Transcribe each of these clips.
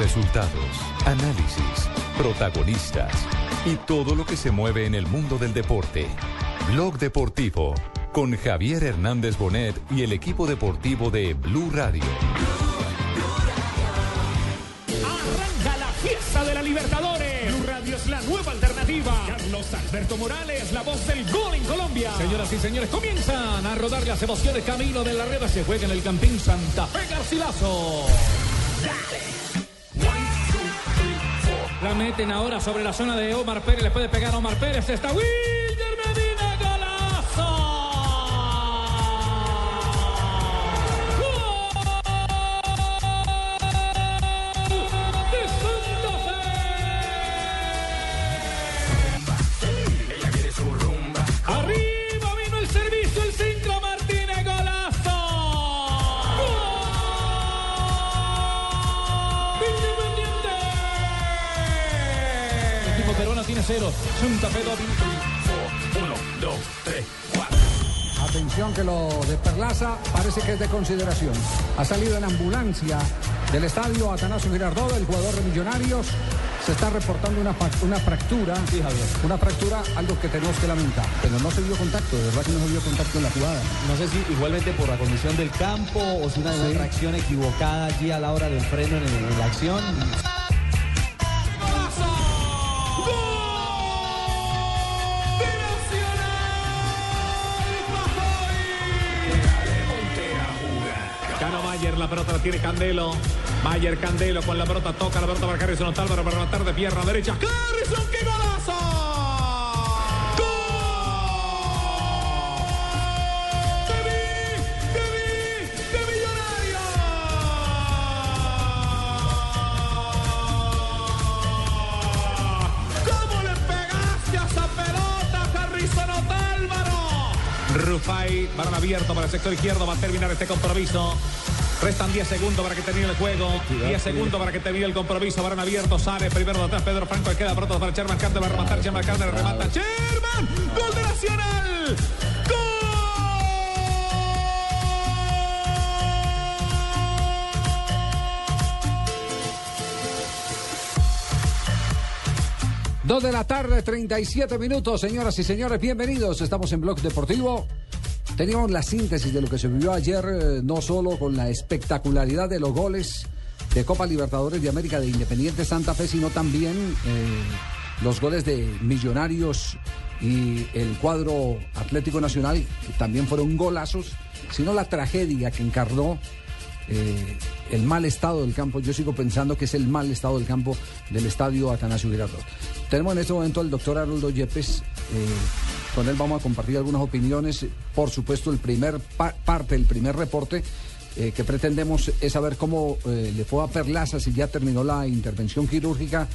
Resultados, análisis, protagonistas y todo lo que se mueve en el mundo del deporte. Blog Deportivo con Javier Hernández Bonet y el equipo deportivo de Blue Radio. Arranca la fiesta de la Libertadores. Blue Radio es la nueva alternativa. Carlos Alberto Morales, la voz del gol en Colombia. Señoras y señores, comienzan a rodar las emociones camino de la red. Se juega en el Campín Santa Fe Garcilaso. La meten ahora sobre la zona de Omar Pérez. Le puede pegar a Omar Pérez. Está Wilder 0. Santa Fe 2, 1, Atención que lo de Perlaza parece que es de consideración. Ha salido en ambulancia del estadio Atanasio Girardot, el jugador de Millonarios. Se está reportando una, una fractura, sí, una fractura, algo que tenemos que lamentar. Pero no se vio contacto, de verdad que no se vio contacto en la jugada. No sé si igualmente por la condición del campo o si una, sí. reacción equivocada allí a la hora del freno en la acción. Tiene Candelo. Mayer Candelo con la pelota toca la pelota para Harrison Otálvaro para rematar de pierna derecha. ¡Harrison, qué golazo! Rufai, balón abierto para el sector izquierdo, va a terminar este compromiso. Restan 10 segundos para que termine el juego. 10 segundos para que termine el compromiso. Balón abierto, sale primero de atrás Pedro Franco. Queda pronto para Sherman Carter. Va a rematar Sherman Carter. Remata Sherman. Gol de Nacional. Dos de la tarde, 37 minutos, señoras y señores, bienvenidos. Estamos en Blog Deportivo. Teníamos la síntesis de lo que se vivió ayer, eh, no solo con la espectacularidad de los goles de Copa Libertadores de América de Independiente Santa Fe, sino también eh, los goles de Millonarios y el cuadro Atlético Nacional, que también fueron golazos, sino la tragedia que encarnó eh, el mal estado del campo. Yo sigo pensando que es el mal estado del campo del estadio Atanasio Girardot. Tenemos en este momento al doctor Arnoldo Yepes. Con él vamos a compartir algunas opiniones. Por supuesto, el primer pa- parte, el primer reporte eh, que pretendemos es saber cómo eh, le fue a Perlaza, si ya terminó la intervención quirúrgica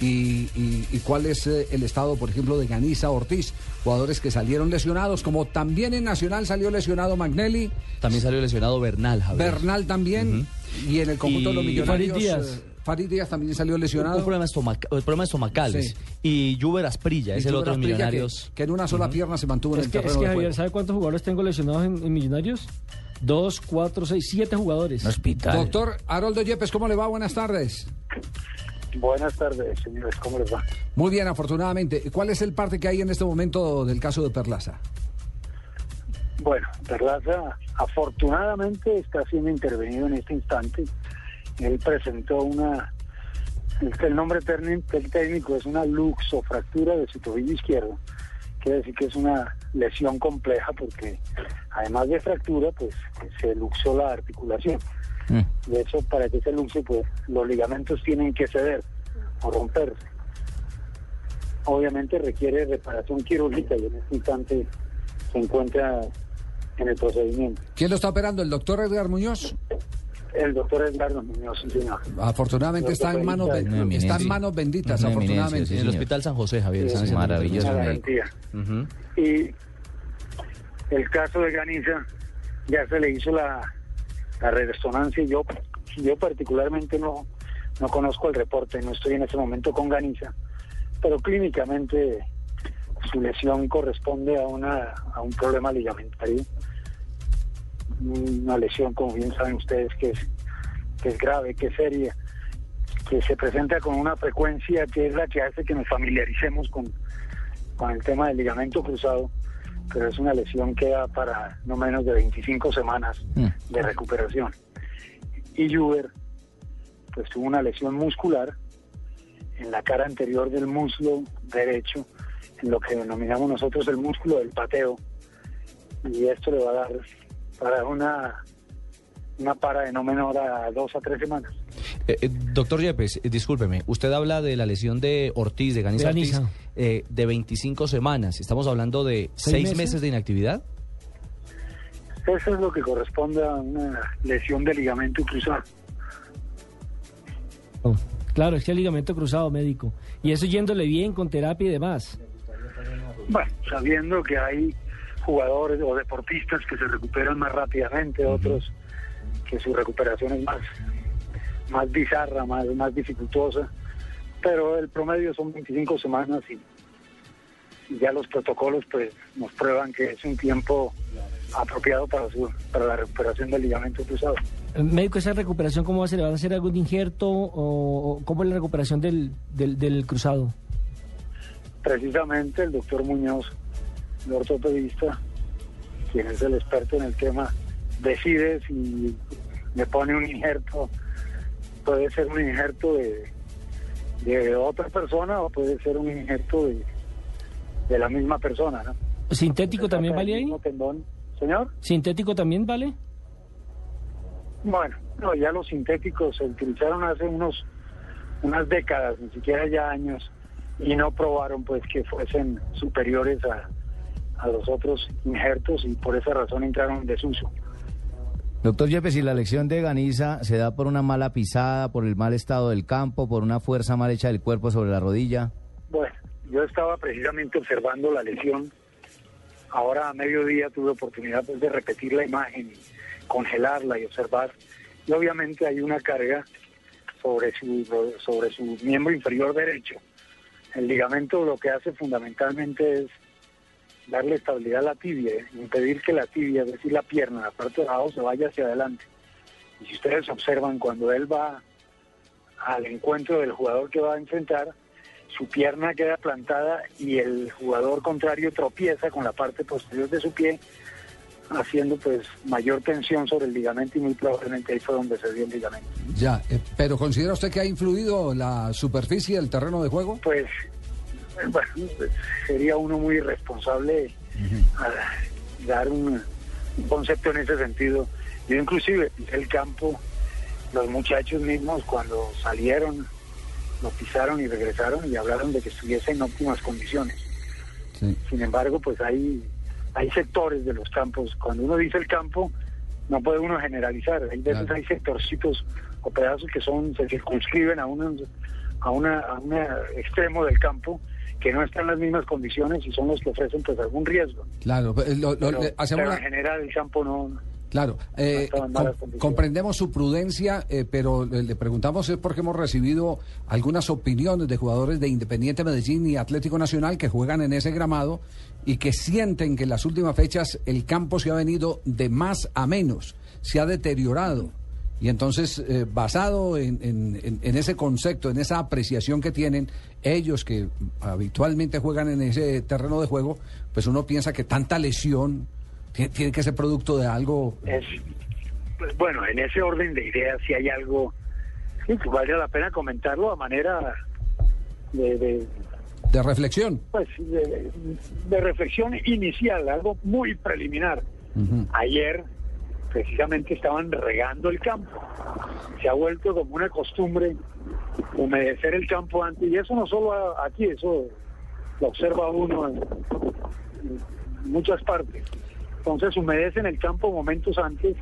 y, y- y cuál es eh, el estado, por ejemplo, de Ganiza Ortiz, jugadores que salieron lesionados, como también en Nacional salió lesionado Magnelli. También salió lesionado Bernal, Javier. Bernal también. Y en el conjunto de los millonarios. Farid Díaz. también salió lesionado. Un problema, estomac- eh, problemas estomacales. Sí. Y Juber Asprilla, es el otro Asprilla, que- Millonarios. Que, en una sola pierna se mantuvo en Es el que, es terreno que de Javier. ¿sabe cuántos jugadores tengo lesionados en, en Millonarios? Dos, cuatro, seis, siete jugadores. Doctor Haroldo Yepes, ¿cómo le va? Buenas tardes. Buenas tardes, señores, ¿cómo les va? Muy bien, afortunadamente. ¿Cuál es el parte que hay en este momento del caso de Perlaza? Bueno, Perlaza afortunadamente está siendo intervenido en este instante. Él presentó una, el, nombre técnico es una luxofractura de su tobillo izquierdo. Quiere decir que es una lesión compleja porque además de fractura, pues se luxó la articulación. De hecho, para que se luxe, pues los ligamentos tienen que ceder o romperse. Obviamente requiere reparación quirúrgica y en este instante se encuentra en el procedimiento. ¿Quién lo está operando? ¿El doctor Edgar Muñoz? El doctor Edgardo Muñoz, señor. Afortunadamente está en manos, ben- está en manos benditas, Una afortunadamente. sí, en el. Hospital San José, Javier. Sí, maravilloso. Una. Y el caso de Ganiza ya se le hizo la, la resonancia. Yo, yo particularmente no, no conozco el reporte, no estoy en ese momento con Ganiza, pero clínicamente su lesión corresponde a, una, a un problema ligamentario. Una lesión, como bien saben ustedes, que es, que es grave, que es seria, que se presenta con una frecuencia que es la que hace que nos familiaricemos con, con el tema del ligamento cruzado, pero es una lesión que da para no menos de 25 semanas de recuperación. Y Juber, pues tuvo una lesión muscular en la cara anterior del muslo derecho, en lo que denominamos nosotros el músculo del pateo, y esto le va a dar para una una para de no menor a dos a tres semanas. Eh, eh, doctor Yepes, eh, discúlpeme, usted habla de la lesión de Ortiz, de Ganiza Ortiz, Ganiza. eh, de 25 semanas. ¿Estamos hablando de ¿Seis seis meses? meses de inactividad? Eso es lo que corresponde a una lesión de ligamento cruzado. Oh, Claro, es que el ligamento cruzado médico. Y eso yéndole bien con terapia y demás. Bueno, sabiendo que hay jugadores o deportistas que se recuperan más rápidamente, otros que su recuperación es más, más bizarra, más, más dificultosa, pero el promedio son 25 semanas y, y ya los protocolos pues nos prueban que es un tiempo apropiado para, su, para la recuperación del ligamento cruzado. Médico, ¿esa recuperación cómo va a ser? ¿Le van a hacer algún injerto o, o cómo es la recuperación del, del, del cruzado? precisamente el doctor Muñoz, el ortopedista, quien es el experto en el tema, decide si le pone un injerto, puede ser un injerto de, de otra persona o puede ser un injerto de, de la misma persona, ¿no? ¿Sintético también vale ahí? tendón. Señor, ¿Sintético también vale? bueno, no, ya los sintéticos se utilizaron hace unos unas décadas, ni siquiera ya años, y no probaron pues que fuesen superiores a, a los otros injertos y por esa razón entraron en desuso. Doctor Yepes, si la lección de Ganiza se da por una mala pisada, por el mal estado del campo, por una fuerza mal hecha del cuerpo sobre la rodilla. Bueno, yo estaba precisamente observando la lesión. Ahora a mediodía tuve oportunidad pues, de repetir la imagen congelarla y observar. Y obviamente hay una carga sobre su, sobre su miembro inferior derecho. El ligamento lo que hace fundamentalmente es darle estabilidad a la tibia, ¿eh? impedir que la tibia, es decir, la pierna, la parte de abajo, se vaya hacia adelante. Y si ustedes observan, cuando él va al encuentro del jugador que va a enfrentar, su pierna queda plantada y el jugador contrario tropieza con la parte posterior de su pie, haciendo pues mayor tensión sobre el ligamento y muy probablemente ahí fue donde se dio el ligamento. Ya, eh, pero ¿considera usted que ha influido la superficie del terreno de juego? Pues, bueno, sería uno muy irresponsable a dar un, un concepto en ese sentido. Yo inclusive el campo, los muchachos mismos cuando salieron, lo pisaron y regresaron y hablaron de que estuviese en óptimas condiciones. Sí. Sin embargo, pues hay, hay sectores de los campos. Cuando uno dice el campo, no puede uno generalizar. Hay veces Claro. hay sectorcitos o pedazos que son se circunscriben a un a una, a un extremo del campo que no están en las mismas condiciones y son los que ofrecen pues algún riesgo. Claro, eh, lo- lo- Pero, le- hacemos pero en general el campo no, Claro, eh, com- comprendemos su prudencia, eh, pero le, le preguntamos es porque hemos recibido algunas opiniones de jugadores de Independiente Medellín y Atlético Nacional que juegan en ese gramado y que sienten que en las últimas fechas el campo se ha venido de más a menos, se ha deteriorado. Y entonces, eh, basado en, en- ese concepto, en esa apreciación que tienen ellos que habitualmente juegan en ese terreno de juego, pues uno piensa que tanta lesión tiene, tiene que ser producto de algo es pues bueno en ese orden de ideas si hay algo sí, que vale la pena comentarlo a manera de, de, de reflexión. pues de, de reflexión inicial algo muy preliminar ayer precisamente estaban regando el campo. Se ha vuelto como una costumbre humedecer el campo antes y eso no solo aquí eso lo observa uno en, en muchas partes. Entonces humedecen el campo momentos antes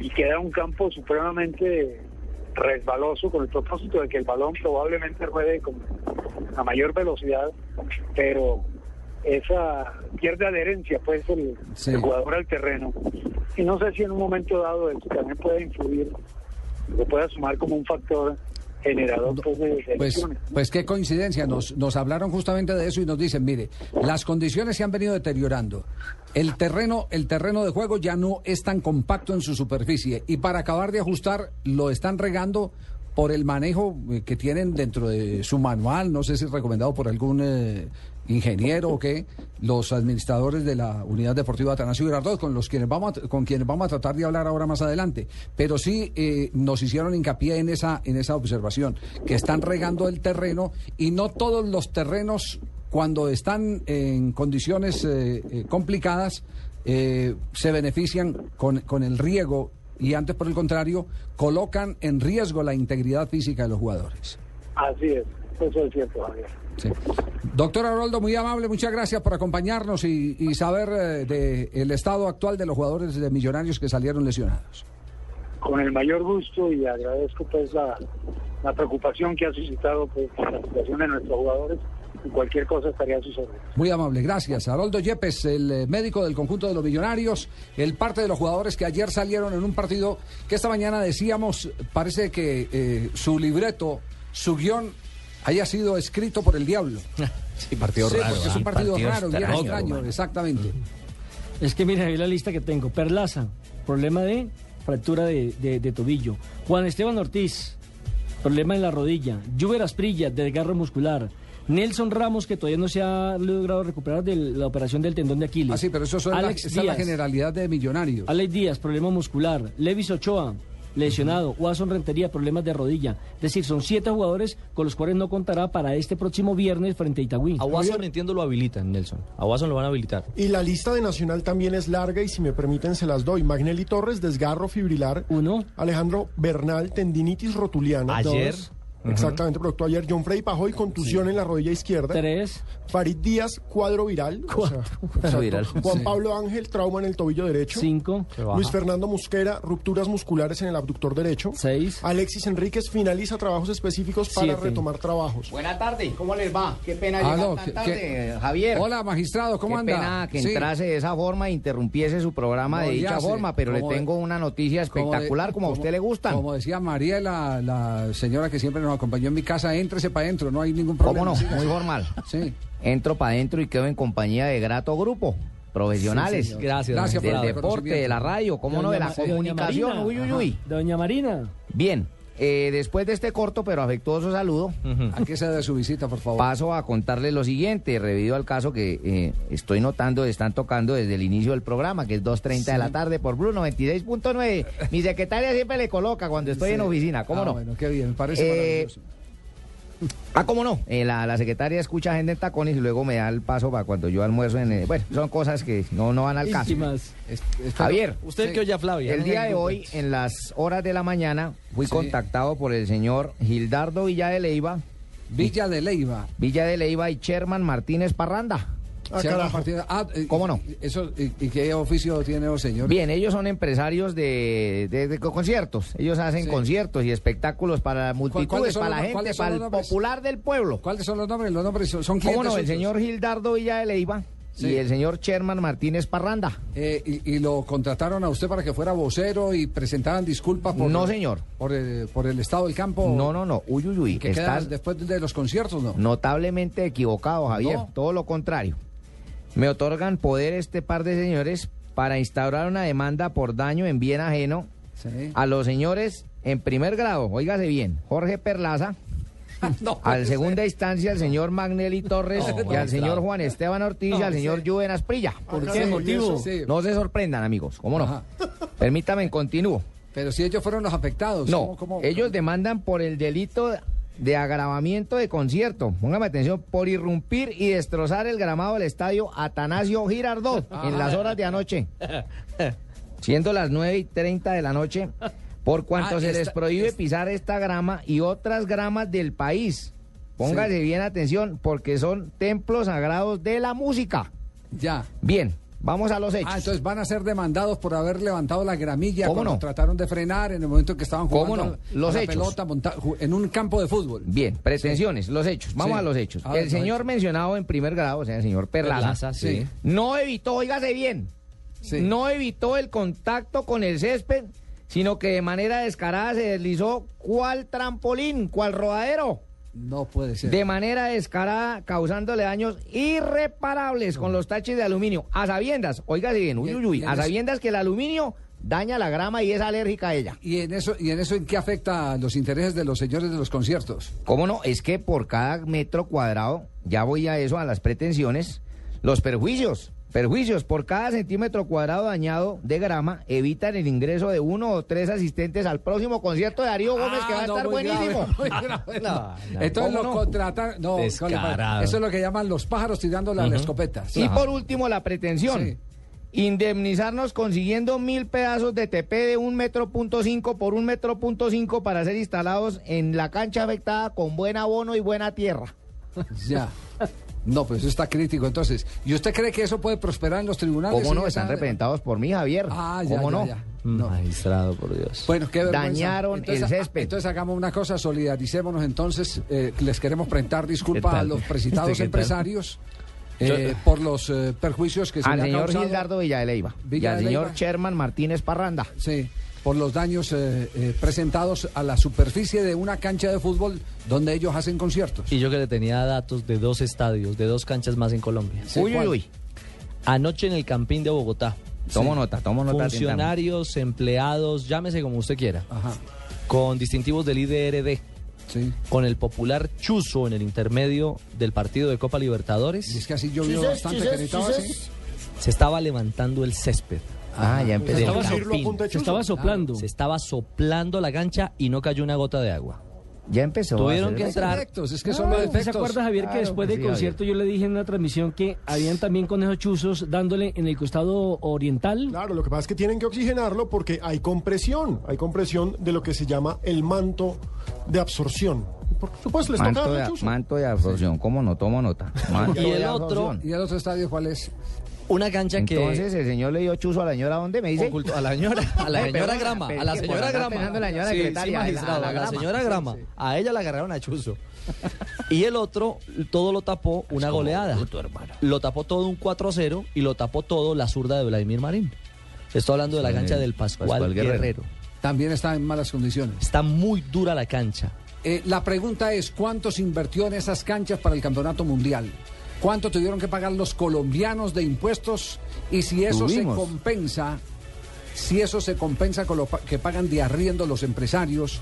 y queda un campo supremamente resbaloso con el propósito de que el balón probablemente ruede con a mayor velocidad, pero esa pierde adherencia pues el, Sí. el jugador al terreno. Y no sé si en un momento dado eso también puede influir, lo puede sumar como un factor generador pues, de, Pues, pues qué coincidencia, nos, nos hablaron justamente de eso y nos dicen, mire, las condiciones se han venido deteriorando. El terreno, el terreno de juego ya no es tan compacto en su superficie y para acabar de ajustar lo están regando por el manejo que tienen dentro de su manual, no sé si es recomendado por algún eh, ingeniero o qué, los administradores de la Unidad Deportiva Atanasio Girardot, con los quienes vamos a, con quienes vamos a tratar de hablar ahora más adelante. Pero sí eh, nos hicieron hincapié en esa, en esa observación, que están regando el terreno y no todos los terrenos cuando están en condiciones eh, eh, complicadas eh, se benefician con, con el riego y antes por el contrario colocan en riesgo la integridad física de los jugadores. Así es, eso es cierto, Javier. Sí. Doctor Aroldo, muy amable, muchas gracias por acompañarnos y, y saber eh, de el estado actual de los jugadores de Millonarios que salieron lesionados. Con el mayor gusto y agradezco pues la, la preocupación que ha suscitado pues, la situación de nuestros jugadores. Cualquier cosa estaría a sus órdenes. Muy amable, gracias. Haroldo Yepes, el eh, médico del conjunto de los millonarios, el parte de los jugadores que ayer salieron en un partido que esta mañana decíamos, parece que eh, su libreto, su guion, haya sido escrito por el diablo. Sí, partido Sí, raro. porque es un ¿ah? partido, raro, bien extraño, exactamente. Es que mira, ahí la lista que tengo. Perlaza, problema de fractura de, de- de tobillo. Juan Esteban Ortiz, problema en la rodilla. Juber Asprilla, desgarro muscular. Nelson Ramos, que todavía no se ha logrado recuperar de la operación del tendón de Aquiles. Ah, sí, pero eso es la, generalidad de millonarios. Alex Díaz, problema muscular. Levis Ochoa, lesionado. Watson Rentería, problemas de rodilla. Es decir, son siete jugadores con los cuales no contará para este próximo viernes frente a Itagüí. A Watson, entiendo, lo habilitan, Nelson. A Watson lo van a habilitar. Y la lista de Nacional también es larga y si me permiten se las doy. Magnelli Torres, desgarro fibrilar. Uno. Alejandro Bernal, tendinitis rotuliana. Ayer. Dos. Exactamente, producto ayer. John Frey Pajoy, contusión en la rodilla izquierda. Tres. Farid Díaz, cuadro viral. o sea, exacto. viral. Juan Sí. Pablo Ángel, trauma en el tobillo derecho. Cinco. Luis Fernando Musquera, rupturas musculares en el abductor derecho. Seis. Alexis Enríquez finaliza trabajos específicos para Siete. retomar trabajos. Buena tarde, ¿cómo les va? Qué pena llegar ¿qué- tan tarde, Javier. Hola, magistrado, ¿cómo Qué anda? pena que Sí. entrase de esa forma e interrumpiese su programa No, de dicha sé. forma, pero le de- tengo una noticia Como de- espectacular como, a usted le gustan. Como decía María, la, la señora que siempre nos acompañó en mi casa, éntrese para adentro, no hay ningún problema. ¿Cómo no? Muy formal. Sí. Entro para adentro y quedo en compañía de grato grupo. Profesionales. Sí. Gracias, Gracias por del el deporte, de la radio, ¿cómo no? De la comunicación. Marina. Uy, uy, uy. Doña Marina. Bien, eh, después de este corto pero afectuoso saludo, ¿A qué se debe su visita, por favor? paso a contarles lo siguiente, debido al caso que eh, estoy notando, están tocando desde el inicio del programa, que es 2.30 de la tarde por Blue 96.9. Mi secretaria siempre le coloca cuando estoy Sí. en oficina, ¿cómo Ah, no? Bueno, qué bien, me parece Eh, maravilloso. Ah, ¿cómo no? Eh, la, la secretaria escucha gente en tacones y luego me da el paso para cuando yo almuerzo en... eh, bueno, son cosas que no, no van al caso. Es- espero- Javier, Usted Sí. que oye a Flavia. el día de hoy, en las horas de la mañana, fui Sí. contactado por el señor Gildardo Villa de Leiva, Villa de Leiva. Villa de Leiva y Sherman Martínez Parranda. Ah, ah, eh, ¿Cómo no? Eso, y, y qué oficio tiene el señor? Bien, ellos son empresarios de, de- de conciertos. Ellos hacen Sí. conciertos y espectáculos para multitudes, son para la los- gente, para los el nombres? popular del pueblo. ¿Cuáles son los nombres? Los nombres son, son ¿Cómo no? El señor Gildardo Villa de Leiva Sí. y el señor Sherman Martínez Parranda. Eh, y, y lo contrataron a usted para que fuera vocero y presentaran disculpas por... No, señor. Por el, por el estado del campo. No, no, no. Uy, uy, uy. Que queda Estás después de los conciertos, ¿no? notablemente equivocado, Javier. No. Todo lo contrario. Me otorgan poder este par de señores para instaurar una demanda por daño en bien ajeno Sí. a los señores en primer grado, óigase bien, Jorge Perlaza, No, al ser. segunda instancia al señor Magnelli Torres y al señor Juan Esteban Ortiz y al señor Juven Asprilla. ¿Por qué motivo? Sí, No se sorprendan, amigos, ¿cómo no? Ajá. Permítame, continúo. Pero si ellos fueron los afectados. No, ¿cómo- cómo- ellos demandan por el delito de agravamiento de concierto. Póngame atención, por irrumpir y destrozar el gramado del estadio Atanasio Girardot en las horas de anoche. Siendo las 9 y 30 de la noche, por cuanto Ah, se les prohíbe esta- pisar esta grama y otras gramas del país. Póngase bien atención, porque son templos sagrados de la música. Ya. Bien, vamos a los hechos. Ah, entonces van a ser demandados por haber levantado la gramilla ¿Cómo cuando no? trataron de frenar en el momento que estaban ¿Cómo jugando no? a- Los a la hechos. pelota monta- en un campo de fútbol. Bien, pretensiones, los hechos. Vamos Sí. a los hechos. A ver, el señor hechos. mencionado en primer grado, o sea, el señor Perlaza, Perlaza, sí. Sí. no evitó, oígase bien, Sí. no evitó el contacto con el césped, sino que de manera descarada se deslizó cual trampolín, cual rodadero. No puede ser. De manera descarada, causándole daños irreparables con los taches de aluminio. A sabiendas, oígase bien, uy, uy, uy, ¿Quién a sabiendas que el aluminio daña la grama y es alérgica a ella. ¿Y en eso, y en eso en qué afecta los intereses de los señores de los conciertos? ¿Cómo no? Es que por cada metro cuadrado, ya voy a eso, a las pretensiones, los perjuicios. Perjuicios por cada centímetro cuadrado dañado de grama evitan el ingreso de uno o tres asistentes al próximo concierto de Darío Gómez que va a Ah, estar buenísimo. grave, no. No, no. Entonces ¿Cómo lo contratan. No, Descarado. eso es lo que llaman los pájaros tirando la escopeta. Y por último, la pretensión. Sí. Indemnizarnos consiguiendo mil pedazos de TP de un metro punto cinco por un metro punto cinco para ser instalados en la cancha afectada con buen abono y buena tierra. Ya. No, pues eso está crítico. Entonces, ¿y usted cree que eso puede prosperar en los tribunales? ¿Cómo no? Están representados por mí, Javier. Ah, ya, ¿Cómo ya, no? ya. No. Magistrado, por Dios. Bueno, qué vergüenza. Dañaron el ah, césped. Entonces hagamos una cosa, solidaricémonos entonces. eh, les queremos presentar disculpas ¿Qué a los precitados ¿Qué tal? empresarios eh, por los eh, perjuicios que se Al le ha señor causado. Gildardo Villa de Leyva. y al señor. Sherman Martínez Parranda. Sí, por los daños eh, eh, presentados a la superficie de una cancha de fútbol donde ellos hacen conciertos. Y yo que le tenía datos de dos estadios, de dos canchas más en Colombia. Sí, uy, uy, uy. Anoche en el Campín de Bogotá. Tomo nota, tomo nota. Funcionarios, empleados, llámese como usted quiera, Ajá, con distintivos del IDRD, sí. con el popular Chuzo en el intermedio del partido de Copa Y es Libertadores, que así llovió bastante, necesitaba así. se estaba levantando el césped. Ah, ya Pues empezó. estaba Del decirlo a Campín. punta de Se estaba soplando. Se estaba soplando la cancha y no cayó una gota de agua. Ya empezó. Tuvieron que entrar. Defectos, es que son los ¿usted defectos. ¿Se acuerda, Javier, que Claro después que del sí, concierto yo le dije en una transmisión que habían también conejos chuzos dándole en el costado oriental? Claro, lo que pasa es que tienen que oxigenarlo porque hay compresión, hay compresión de lo que se llama el manto de absorción. Por supuesto, les toca Manto darle de, manto de absorción. ¿Cómo no? Tomo nota. Manto Y el de otro- absorción. ¿Y el otro estadio cuál es? Una cancha que... Entonces, el señor le dio chuzo a la señora, ¿dónde me dice? A la señora, a la señora Grama, a la señora Grama. pensando en la señora Sí, secretaria, sí, a la- magistrado, a la a la Grama. señora Grama. A ella la agarraron a Chuzo. Y el otro, todo lo tapó una goleada. Lo tapó todo un 4-0 y lo tapó todo la zurda de Vladimir Marín. Estoy hablando de la cancha del Pascual, Pascual Guerrero. Guerrero. También está en malas condiciones. Está muy dura la cancha. Eh, la pregunta es, ¿cuánto se invirtió en esas canchas para el campeonato mundial? ¿Cuánto tuvieron que pagar los colombianos de impuestos? Y si eso Tuvimos. se compensa, si eso se compensa con lo que pagan de arriendo los empresarios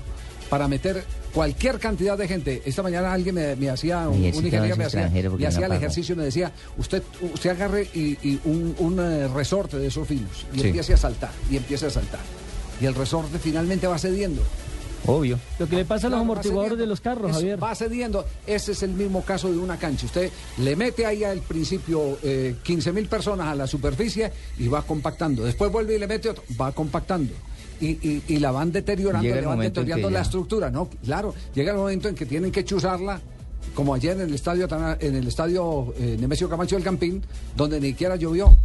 para meter cualquier cantidad de gente. Esta mañana alguien me, me hacía, un, ingeniero me hacía, me el ejercicio y me decía, usted, usted agarre y, y un, un eh, resorte de esos finos y Sí. empiece a saltar, y empiece a saltar. Y el resorte finalmente va cediendo. Obvio. Lo que le pasa a los amortiguadores de los carros, Eso, Javier. Va cediendo. Ese es el mismo caso de una cancha. Usted le mete ahí al principio eh, 15 mil personas a la superficie y va compactando. Después vuelve y le mete otro, va compactando. Y, y- y la van deteriorando, le van deteriorando la ya- estructura. No, claro, llega el momento en que tienen que chuzarla. Como ayer en el estadio Tana- en el estadio eh, Nemesio Camacho del Campín, donde ni siquiera llovió.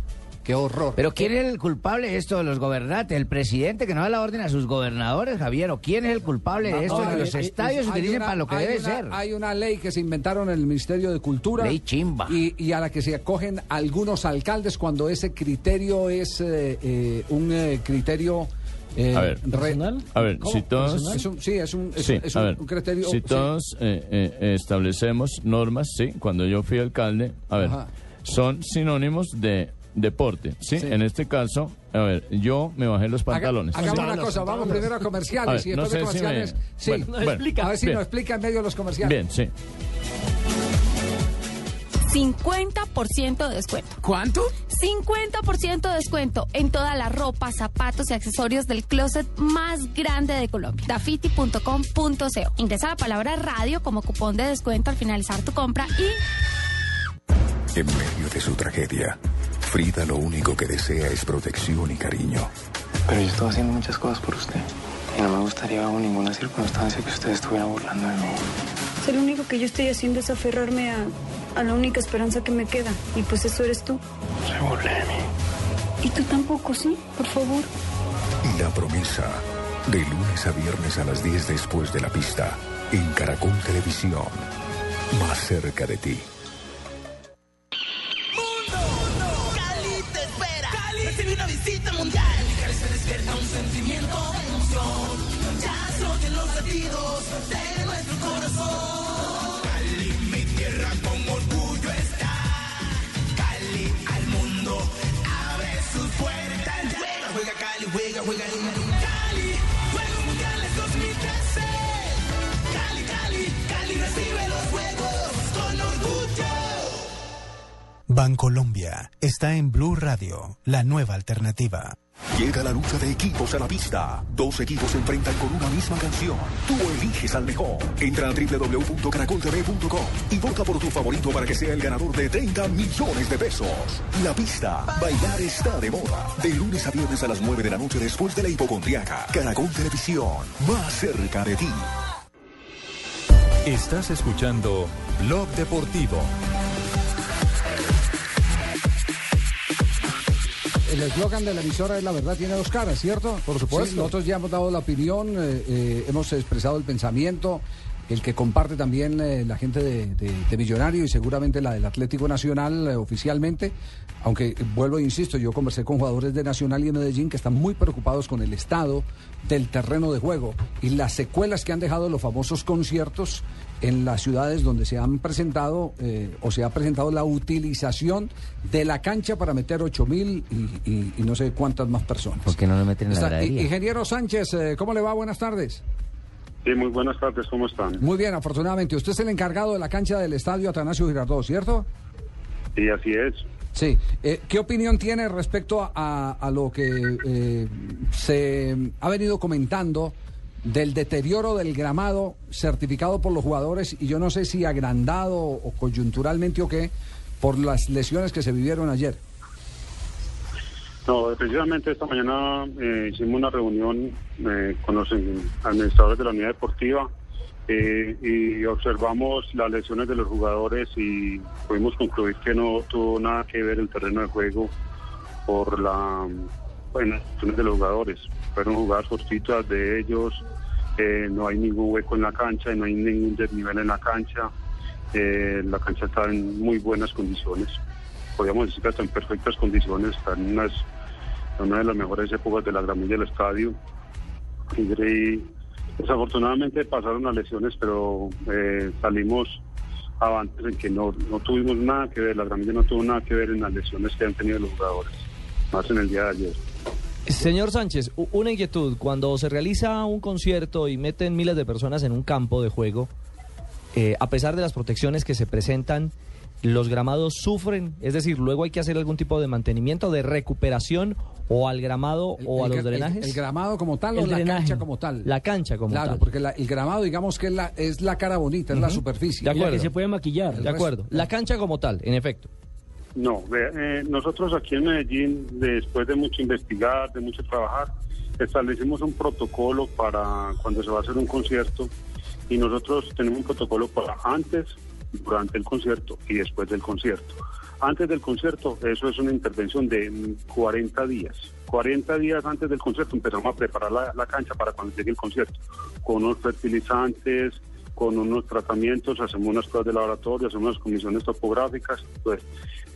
Qué horror. Pero ¿quién es el culpable de esto de los gobernantes? ¿El presidente que no da la orden a sus gobernadores, Javier? ¿O quién es el culpable de esto? No, que los eh, eh, estadios se utilicen una- para lo que debe una- ser. Hay una ley que se inventaron en el Ministerio de Cultura. Ley chimba. Y, y a la que se acogen algunos alcaldes cuando ese criterio es eh, eh, un eh, criterio. eh, A ver. re- ¿Personal? A ver, ¿Cómo? si todos... Es un- sí, es un, es Sí, es un- ver, un criterio. si sí. todos eh, eh, establecemos normas, sí, cuando yo fui alcalde, a ver, Ajá. son sinónimos de deporte, ¿sí? Sí. En este caso, a ver, yo me bajé los Haga- pantalones. hagamos una cosa, vamos primero a comerciales A ver, y no después de sé si me- comerciales. sí, bueno, bueno, a ver si bien. nos explica en medio de los comerciales. Bien, sí. 50% de descuento. ¿Cuánto? 50% de descuento en toda la ropa, zapatos y accesorios del closet más grande de Colombia. Dafiti.com.co. Ingresa la palabra radio como cupón de descuento al finalizar tu compra y En medio de su tragedia, Frida lo único que desea es protección y cariño. Pero yo estoy haciendo muchas cosas por usted. Y no me gustaría bajo ninguna circunstancia que usted estuviera burlando de mí. Si lo único que yo estoy haciendo es aferrarme a, a la única esperanza que me queda. Y pues eso eres tú. Se burle de mí. Y tú tampoco, ¿sí? Por favor. La promesa, de lunes a viernes a las 10 después de la pista, en Caracol Televisión, más cerca de ti. Bancolombia está en Blue Radio, la nueva alternativa. Llega la lucha de equipos a la pista. Dos equipos se enfrentan con una misma canción. Tú eliges al mejor. Entra a www.caracoltv.com y vota por tu favorito para que sea el ganador de 30 millones de pesos. La pista. Bailar está de moda. De lunes a viernes a las 9 de la noche después de la hipocondriaca. Caracol Televisión. Más cerca de ti. Estás escuchando Blog Deportivo. El eslogan de la emisora es la verdad tiene dos caras, ¿cierto? Por supuesto. Sí, nosotros ya hemos dado la opinión, eh, eh, hemos expresado el pensamiento, el que comparte también eh, la gente de, de- de Millonario y seguramente la del Atlético Nacional eh, oficialmente. Aunque eh, vuelvo e insisto, yo conversé con jugadores de Nacional y de Medellín que están muy preocupados con el estado del terreno de juego y las secuelas que han dejado los famosos conciertos en las ciudades donde se han presentado eh, o se ha presentado la utilización de la cancha para meter 8 mil y, y- y no sé cuántas más personas. ¿Por qué no lo meten en la Está-? Ingeniero Sánchez, ¿cómo le va? Buenas tardes. Sí, muy buenas tardes, ¿cómo están? Muy bien, afortunadamente. Usted es el encargado de la cancha del estadio Atanasio Girardot, ¿cierto? Sí, así es. Sí. Eh, ¿Qué opinión tiene respecto a, a- a lo que eh, se ha venido comentando del deterioro del gramado certificado por los jugadores y yo no sé si agrandado o coyunturalmente o qué por las lesiones que se vivieron ayer? No, precisamente esta mañana eh, hicimos una reunión eh, con los administradores de la unidad deportiva eh, y observamos las lesiones de los jugadores y pudimos concluir que no tuvo nada que ver el terreno de juego por la bueno, lesiones de los jugadores. Fueron jugadas cortitas de ellos, no hay ningún hueco en la cancha, no hay ningún desnivel en la cancha, la cancha está en muy buenas condiciones podríamos decir que hasta en perfectas condiciones, está en unas, una de las mejores épocas de la gramilla del estadio. Y desafortunadamente pasaron las lesiones, pero eh, salimos avantes en que no, no tuvimos nada que ver, la gramilla no tuvo nada que ver en las lesiones que han tenido los jugadores, más en el día de ayer. Señor Sánchez, una inquietud. Cuando se realiza un concierto y meten miles de personas en un campo de juego, eh, a pesar de las protecciones que se presentan, los gramados sufren, es decir, luego hay que hacer algún tipo de mantenimiento, de recuperación o al gramado o a El los el- drenajes. El, gramado como tal o la cancha como tal. La cancha como claro, tal. porque la- el gramado digamos que es la, es la cara bonita, es la superficie. De acuerdo. que se puede maquillar. De acuerdo. La cancha como tal, en efecto. No, eh, nosotros aquí en Medellín, después de mucho investigar, de mucho trabajar, establecimos un protocolo para cuando se va a hacer un concierto y nosotros tenemos un protocolo para antes, durante el concierto y después del concierto. Antes del concierto, eso es una intervención de mm, 40 días. 40 días antes del concierto empezamos a preparar la, cancha para cuando llegue el concierto, con unos fertilizantes, con unos tratamientos, hacemos unas pruebas de laboratorio, hacemos unas comisiones topográficas. Pues,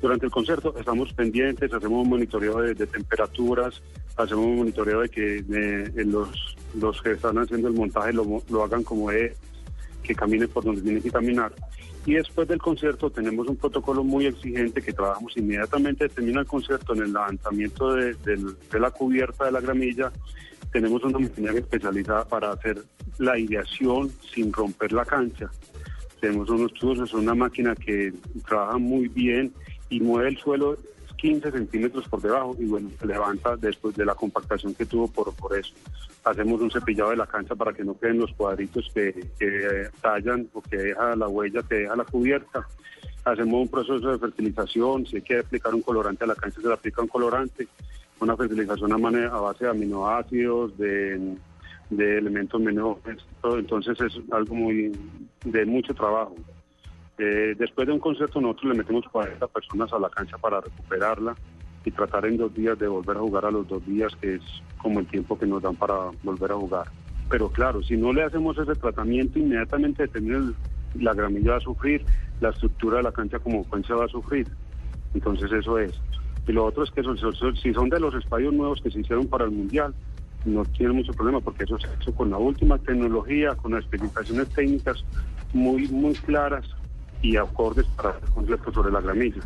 durante el concierto estamos pendientes, hacemos un monitoreo de, temperaturas, hacemos un monitoreo de que eh, los, los que están haciendo el montaje lo, lo hagan como es, que caminen por donde tienen que caminar. Y después del concierto tenemos un protocolo muy exigente que trabajamos inmediatamente, termina el concierto en el levantamiento de, la cubierta de la gramilla. Tenemos una maquinaria especializada para hacer la aireación sin romper la cancha. Tenemos unos tubos, es una máquina que trabaja muy bien y mueve el suelo 15 centímetros por debajo y bueno, se levanta después de la compactación que tuvo por, por eso. Hacemos un cepillado de la cancha para que no queden los cuadritos que, tallan o que deja la huella, que deja la cubierta. Hacemos un proceso de fertilización, si hay que aplicar un colorante a la cancha se le aplica un colorante, una fertilización a, mane- a base de aminoácidos, de, de elementos menores, entonces es algo muy de mucho trabajo. Eh, después de un concierto nosotros le metemos 40 personas a la cancha para recuperarla y tratar en dos días de volver a jugar a los dos días, que es como el tiempo que nos dan para volver a jugar. Pero claro, si no le hacemos ese tratamiento, inmediatamente termina el- la gramilla va a sufrir, la estructura de la cancha como cancha va a sufrir. Entonces eso es. Y lo otro es que si son de los estadios nuevos que se hicieron para el Mundial, no tiene mucho problema porque eso se ha hecho con la última tecnología, con las especificaciones técnicas muy, muy claras y acordes para el concierto sobre la gramilla.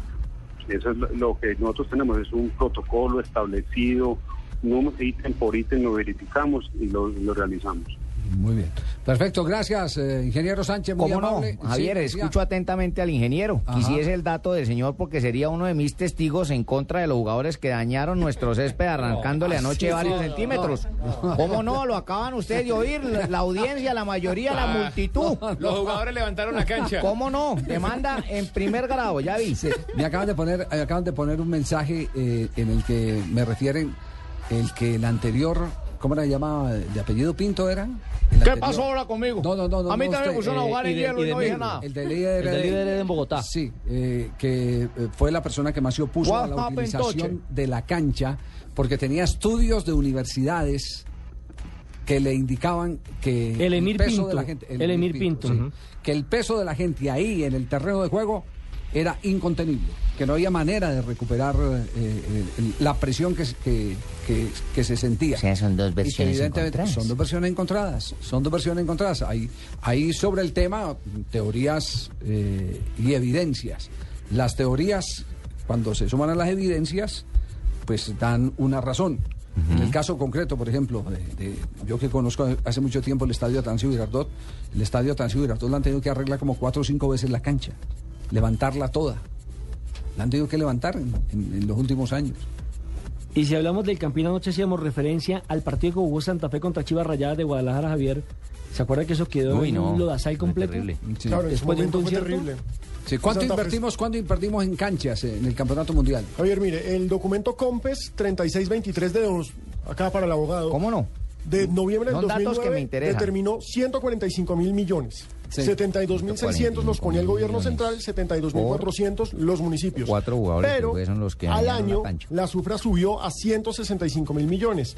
Eso es lo- que nosotros tenemos, es un protocolo establecido, no ítem por ítem lo verificamos y lo, lo realizamos. Muy bien. Perfecto, gracias, eh, ingeniero Sánchez. Muy ¿Cómo no? amable. Javier, escucho atentamente al ingeniero. Ajá. Quisiese el dato del señor porque sería uno de mis testigos en contra de los jugadores que dañaron nuestro césped arrancándole anoche sí, varios no, centímetros. no. ¿Cómo no? Lo acaban ustedes de oír, la, la audiencia, la mayoría, la multitud. Los jugadores levantaron la cancha. ¿Cómo no? Demanda en primer grado, ya vi. Me acaban de poner, me acaban de poner un mensaje eh, en el que me refieren el que el anterior, ¿cómo se llamaba? ¿De apellido Pinto era? El ¿Qué anterior- pasó ahora conmigo? No, no, no, no. A mí no, también me pusieron a eh, jugar en y de- hielo y de no dije nada. El de líder, El de líder en Bogotá. Sí, eh, que eh, fue la persona que más se opuso What a la utilización Toche? de la cancha porque tenía estudios de universidades que le indicaban que El Emir peso Pinto, de la gente, el Emir Pinto. sí, que el peso de la gente ahí en el terreno de juego era incontenible, que no había manera de recuperar eh, eh, el- la presión que, se- que, que- que se sentía. O sea, son dos versiones encontradas. Son dos versiones encontradas. Son dos versiones encontradas. Hay, hay sobre el tema teorías eh, y evidencias. Las teorías, cuando se suman a las evidencias, pues dan una razón. En el caso concreto, por ejemplo, de, de- yo que conozco hace mucho tiempo el estadio Atancio Girardot, el estadio Atancio Girardot lo han tenido que arreglar como cuatro o cinco veces la cancha, levantarla toda. La han tenido que levantar en- en- en los últimos años. Y si hablamos del Campín anoche hacíamos referencia al partido que jugó Santa Fe contra Chivas Rayadas de Guadalajara, Javier. ¿Se acuerda que eso quedó Uy, en no, un lodazal completo? terrible. Sí. Claro, en su Después de un momento fue concierto. terrible. Sí, ¿Cuánto Santa Fe- invertimos, cuánto invertimos en canchas eh, en el Campeonato Mundial? Javier, mire, el documento COMPES 3623 de dos, acá para el abogado. ¿Cómo no? De noviembre del Son datos 2009 que me determinó 145 mil millones. Sí. 72.600 los ponía el gobierno central, 72.400 los municipios. Cuatro jugadores que Pero pues son los que al año la cifra subió a 165 mil millones.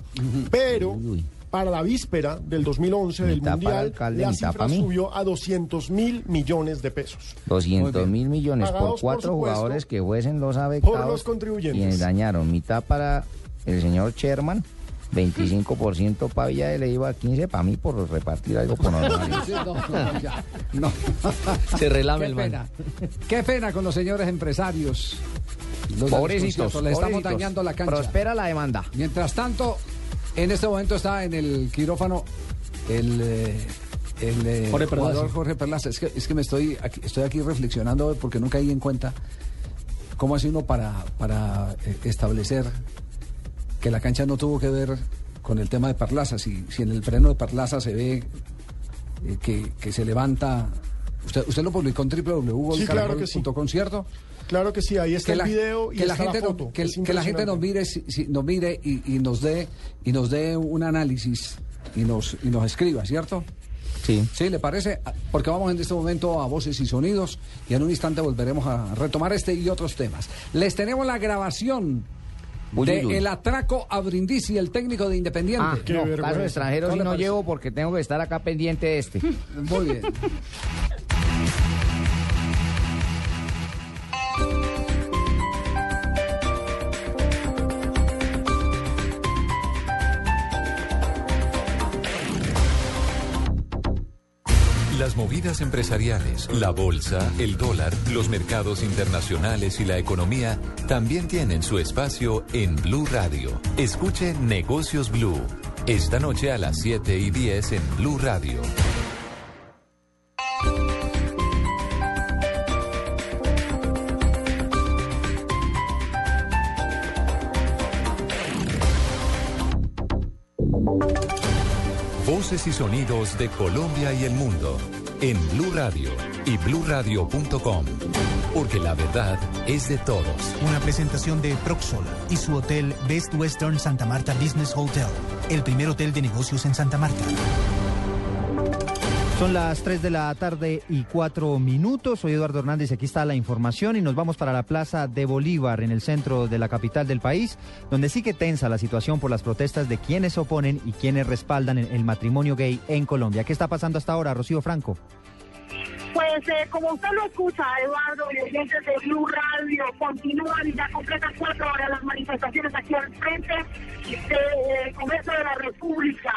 Pero Uy. para la víspera del 2011 del Mundial, alcalde, la cifra subió a 200 mil millones de pesos. 200 mil millones por Pagados, por cuatro supuesto, jugadores que fuesen los por afectados. los contribuyentes. Quienes dañaron mitad para el señor Sherman, 25% para Villa de Leiva, 15 para mí por repartir algo por normal. No, no, ya, no. Se relame Qué el man. pena. Qué pena con los señores empresarios. Los Pobrecitos, conciertos, Le estamos pobrecitos. dañando la cancha. Prospera la demanda. Mientras tanto, en este momento está en el quirófano el, eh, el eh, Jorge jugador Jorge Perlaza. Es que, es que me estoy aquí, estoy aquí reflexionando porque nunca di en cuenta cómo hace uno para, para eh, establecer que la cancha no tuvo que ver con el tema de Perlaza. Si, si en el freno de Perlaza se ve eh, que, que se levanta... Usted, usted lo publicó en Sí, claro que sí. www.caracol.com, ¿cierto? Claro que sí, ahí está el video y que la está gente la no- foto. que, Es que la gente nos mire si- si- nos mire y, y nos dé y nos dé un análisis y nos y nos escriba cierto Sí. sí le parece porque vamos en este momento a voces y sonidos y en un instante volveremos a retomar este y otros temas les tenemos la grabación de uy, uy. el atraco a Brindisi el técnico de Independiente Ah, Qué no, vergüenza. caso extranjero ¿No si no parece? llevo porque tengo que estar acá pendiente de este. muy bien Movidas empresariales, la bolsa, el dólar, los mercados internacionales y la economía también tienen su espacio en Blue Radio. Escuche Negocios Blue. Esta noche a las 7 y 10 en Blue Radio. Voces y sonidos de Colombia y el mundo en Blue Radio y bluradio.com. Porque la verdad es de todos. Una presentación de Proxol y su hotel Best Western Santa Marta Business Hotel, el primer hotel de negocios en Santa Marta. Son las 3 de la tarde y 4 minutos. Soy Eduardo Hernández y aquí está la información y nos vamos para la Plaza de Bolívar en el centro de la capital del país, donde sigue tensa la situación por las protestas de quienes oponen y quienes respaldan el matrimonio gay en Colombia. ¿Qué está pasando hasta ahora, Rocío Franco? Pues eh, como usted lo escucha, Eduardo, oyentes de Blue Radio, continúan y ya completan cuatro horas las manifestaciones aquí al frente del Congreso de la República,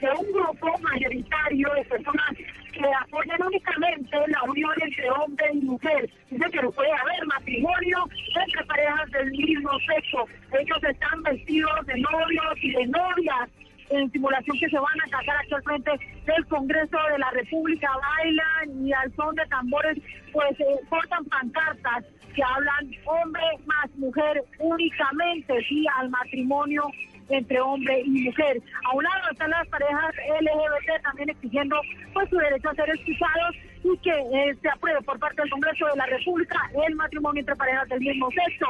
de un grupo mayoritario de personas que apoyan únicamente la unión entre hombre y mujer. Dice que no puede haber matrimonio entre parejas del mismo sexo. Ellos están vestidos de novios y de novias en simulación que se van a casar aquí al frente del Congreso de la República, bailan y al son de tambores pues eh, portan pancartas que hablan hombre más mujer únicamente, sí, al matrimonio entre hombre y mujer. A un lado están las parejas LGBT también exigiendo pues su derecho a ser escuchados y que eh, se apruebe por parte del Congreso de la República el matrimonio entre parejas del mismo sexo.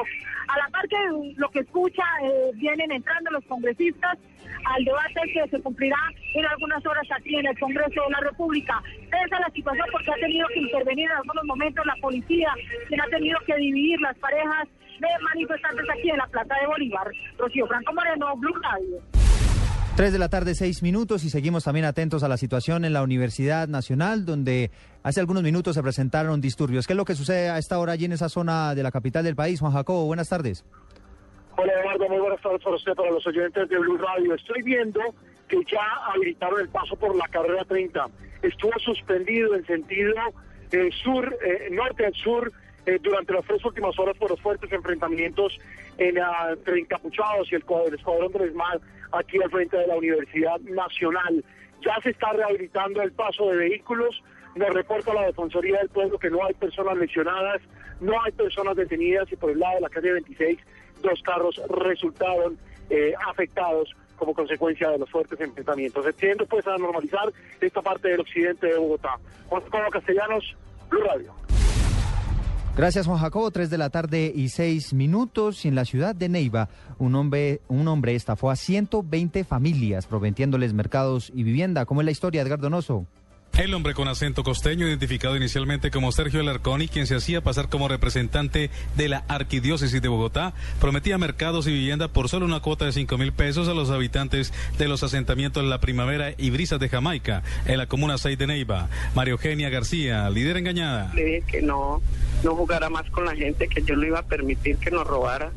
A la par que lo que escucha eh, vienen entrando los congresistas al debate que se cumplirá en algunas horas aquí en el Congreso de la República. Esa es la situación porque ha tenido que intervenir en algunos momentos la policía, quien ha tenido que dividir las parejas de manifestantes aquí en la Plaza de Bolívar. Rocío Franco Moreno, Blue Radio. 3 de la tarde, 6 minutos y seguimos también atentos a la situación en la Universidad Nacional, donde hace algunos minutos se presentaron disturbios. ¿Qué es lo que sucede a esta hora allí en esa zona de la capital del país? Juan Jacobo, buenas tardes. Hola Eduardo, muy buenas tardes para usted, para los oyentes de Blue Radio. Estoy viendo que ya habilitaron el paso por la carrera 30. Estuvo suspendido en sentido eh, sur, eh, norte al sur eh, durante las tres últimas horas por los fuertes enfrentamientos en, ah, entre encapuchados y el, el escuadrón del ESMAD aquí al frente de la Universidad Nacional. Ya se está rehabilitando el paso de vehículos. Nos reporta la Defensoría del Pueblo que no hay personas lesionadas, no hay personas detenidas y por el lado de la calle 26 dos carros resultaron eh, afectados como consecuencia de los fuertes enfrentamientos. Se tiende pues a normalizar esta parte del occidente de Bogotá. Juan Castellanos, Blue Radio. Gracias Juan Jacobo, 3 de la tarde y 6 minutos. Y en la ciudad de Neiva, un hombre, un hombre estafó a 120 familias, prometiéndoles mercados y vivienda. ¿Cómo es la historia, Edgar Donoso? El hombre con acento costeño, identificado inicialmente como Sergio Alarcón y quien se hacía pasar como representante de la Arquidiócesis de Bogotá, prometía mercados y vivienda por solo una cuota de 5 mil pesos a los habitantes de los asentamientos La Primavera y Brisas de Jamaica, en la comuna 6 de Neiva. María Eugenia García, líder engañada. Le dije que no, no jugara más con la gente, que yo no iba a permitir que nos robara,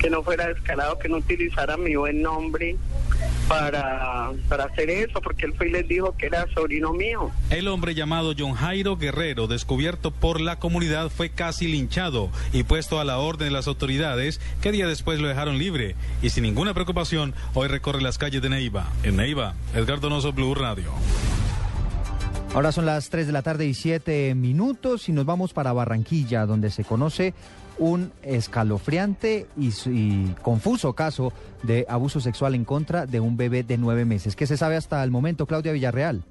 que no fuera descarado, que no utilizara mi buen nombre para, para hacer eso, porque él fue y les dijo que era sobrino mío. El hombre llamado John Jairo Guerrero, descubierto por la comunidad, fue casi linchado y puesto a la orden de las autoridades, que día después lo dejaron libre. Y sin ninguna preocupación, hoy recorre las calles de Neiva. En Neiva, Edgar Donoso, Blue Radio. Ahora son las 3 de la tarde y 7 minutos y nos vamos para Barranquilla, donde se conoce un escalofriante y, confuso caso de abuso sexual en contra de un bebé de nueve meses. ¿Qué se sabe hasta el momento, Claudia Villarreal?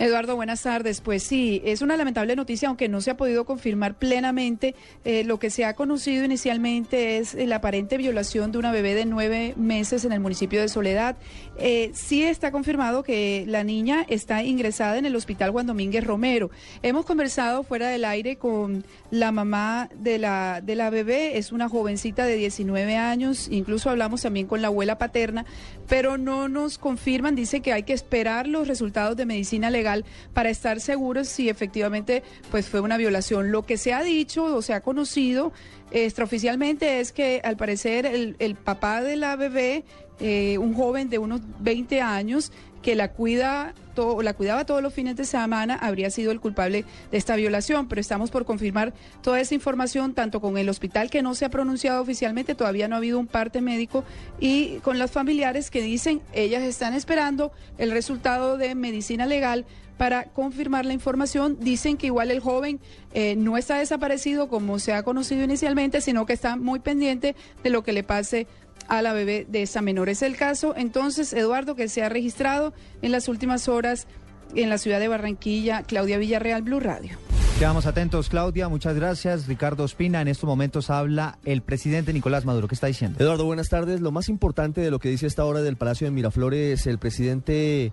Eduardo, buenas tardes. Pues sí, es una lamentable noticia, aunque no se ha podido confirmar plenamente. Eh, lo que se ha conocido inicialmente es la aparente violación de una bebé de nueve meses en el municipio de Soledad. Eh, sí está confirmado que la niña está ingresada en el hospital Juan Domínguez Romero. Hemos conversado fuera del aire con la mamá de la, de la bebé, es una jovencita de 19 años, incluso hablamos también con la abuela paterna, pero no nos confirman, dice que hay que esperar los resultados de medicina legal para estar seguros si efectivamente pues fue una violación. Lo que se ha dicho o se ha conocido extraoficialmente es que al parecer el, el papá de la bebé, eh, un joven de unos 20 años, que la cuida todo, la cuidaba todos los fines de semana habría sido el culpable de esta violación, pero estamos por confirmar toda esa información tanto con el hospital que no se ha pronunciado oficialmente, todavía no ha habido un parte médico y con los familiares que dicen ellas están esperando el resultado de medicina legal para confirmar la información. Dicen que igual el joven eh, no está desaparecido como se ha conocido inicialmente, sino que está muy pendiente de lo que le pase a la bebé de esa menor. Es el caso, entonces, Eduardo, que se ha registrado en las últimas horas en la ciudad de Barranquilla, Claudia Villarreal, Blue Radio. Quedamos atentos, Claudia. Muchas gracias. Ricardo Espina, en estos momentos habla el presidente Nicolás Maduro. ¿Qué está diciendo? Eduardo, buenas tardes. Lo más importante de lo que dice esta hora del Palacio de Miraflores, el presidente